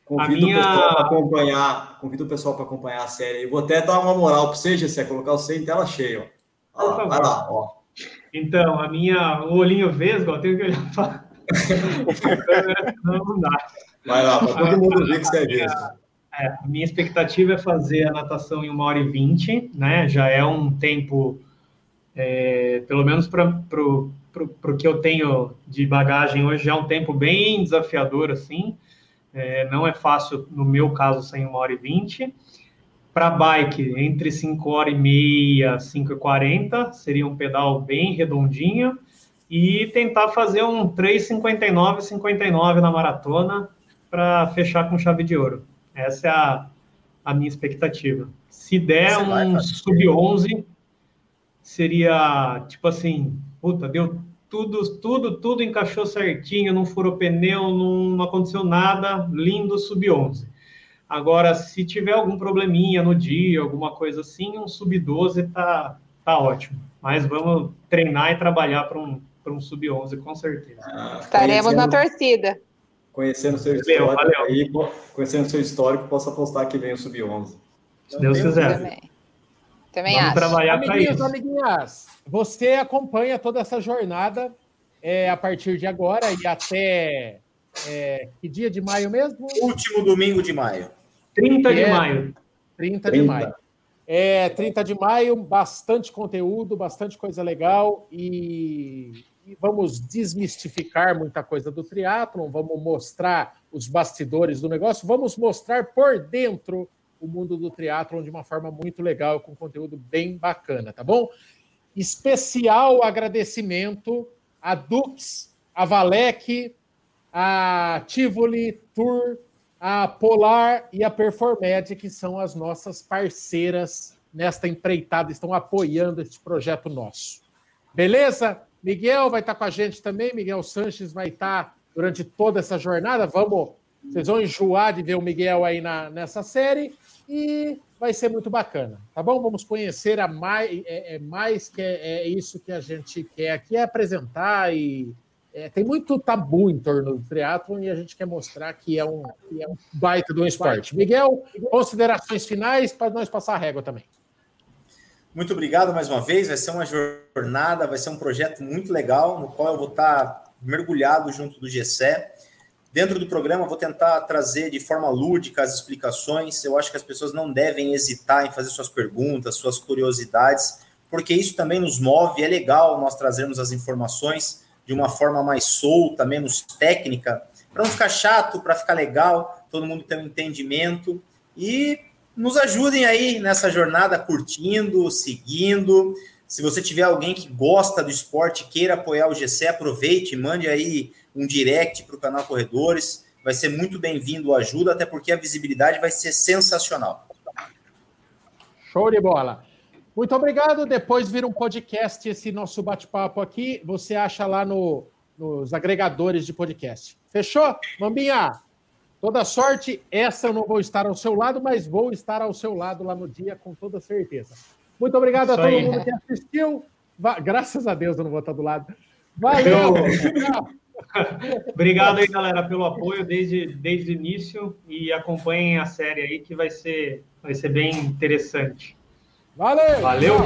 Convido minha... o pessoal para acompanhar, convido o pessoal para acompanhar a série. Eu vou até dar uma moral para você, Gessé, colocar você em tela cheia. Ó. Lá, vai lá, ó. Então, a minha o olhinho vesgo, eu tenho que olhar para não, dá. Vai lá, para todo mundo ver que você é vesgo. É, a minha expectativa é fazer a natação em uma hora e vinte, né? Já é um tempo, é, pelo menos para o que eu tenho de bagagem hoje, já é um tempo bem desafiador, assim. É, não é fácil, no meu caso, sem uma hora e vinte. Para bike, entre 5 horas e meia, 5 e 40, seria um pedal bem redondinho. E tentar fazer um 3,59, 59 na maratona para fechar com chave de ouro. Essa é a, a minha expectativa. Se der Você um sub-11, seria tipo assim, puta, deu tudo, tudo, tudo encaixou certinho, não furou pneu, não, não aconteceu nada, lindo sub-11. Agora, se tiver algum probleminha no dia, alguma coisa assim, um sub-12 tá, tá ótimo. Mas vamos treinar e trabalhar para um, um sub-11, com certeza. Ah, Estaremos na torcida. Conhecendo seu histórico, valeu, valeu. Aí, conhecendo seu histórico, posso apostar que vem o sub-11. Se Deus quiser. Também. Também Vamos acho. trabalhar para isso. Amiguinhas, você acompanha toda essa jornada é, a partir de agora e até é, que dia de maio mesmo? Último domingo de maio. 30 de é, maio. 30, 30 de maio. É, 30 de maio, bastante conteúdo, bastante coisa legal e, e vamos desmistificar muita coisa do triatlon, vamos mostrar os bastidores do negócio, vamos mostrar por dentro o mundo do triatlon de uma forma muito legal, com conteúdo bem bacana, tá bom? Especial agradecimento a Dux, a Valec, a Tivoli Tour, a Polar e a Performed, que são as nossas parceiras nesta empreitada, estão apoiando este projeto nosso. Beleza? Miguel vai estar com a gente também, Miguel Sanches vai estar durante toda essa jornada. Vamos, vocês vão enjoar de ver o Miguel aí na, nessa série e vai ser muito bacana, tá bom? Vamos conhecer a mais, é, é mais que é, é, isso que a gente quer aqui, é apresentar e é, tem muito tabu em torno do triatlon e a gente quer mostrar que é um, que é um baita do esporte. Miguel, considerações finais para nós passar a régua também. Muito obrigado mais uma vez. Vai ser uma jornada, vai ser um projeto muito legal, no qual eu vou estar mergulhado junto do GCE. Dentro do programa, vou tentar trazer de forma lúdica as explicações. Eu acho que as pessoas não devem hesitar em fazer suas perguntas, suas curiosidades, porque isso também nos move. É legal nós trazermos as informações de uma forma mais solta, menos técnica, para não ficar chato, para ficar legal, todo mundo ter um entendimento. E nos ajudem aí nessa jornada, curtindo, seguindo. Se você tiver alguém que gosta do esporte, queira apoiar o GC, aproveite, mande aí um direct para o canal Corredores. Vai ser muito bem-vindo a ajuda, até porque a visibilidade vai ser sensacional. Show de bola. Muito obrigado. Depois vira um podcast esse nosso bate-papo aqui. Você acha lá no, nos agregadores de podcast. Fechou? Mambinha, toda sorte. Essa eu não vou estar ao seu lado, mas vou estar ao seu lado lá no dia, com toda certeza. Muito obrigado Isso a todo aí. mundo que assistiu. Va Graças a Deus eu não vou estar do lado. Valeu! Obrigado aí, galera, pelo apoio desde, desde o início e acompanhem a série aí que vai ser, vai ser bem interessante. Valeu! Valeu!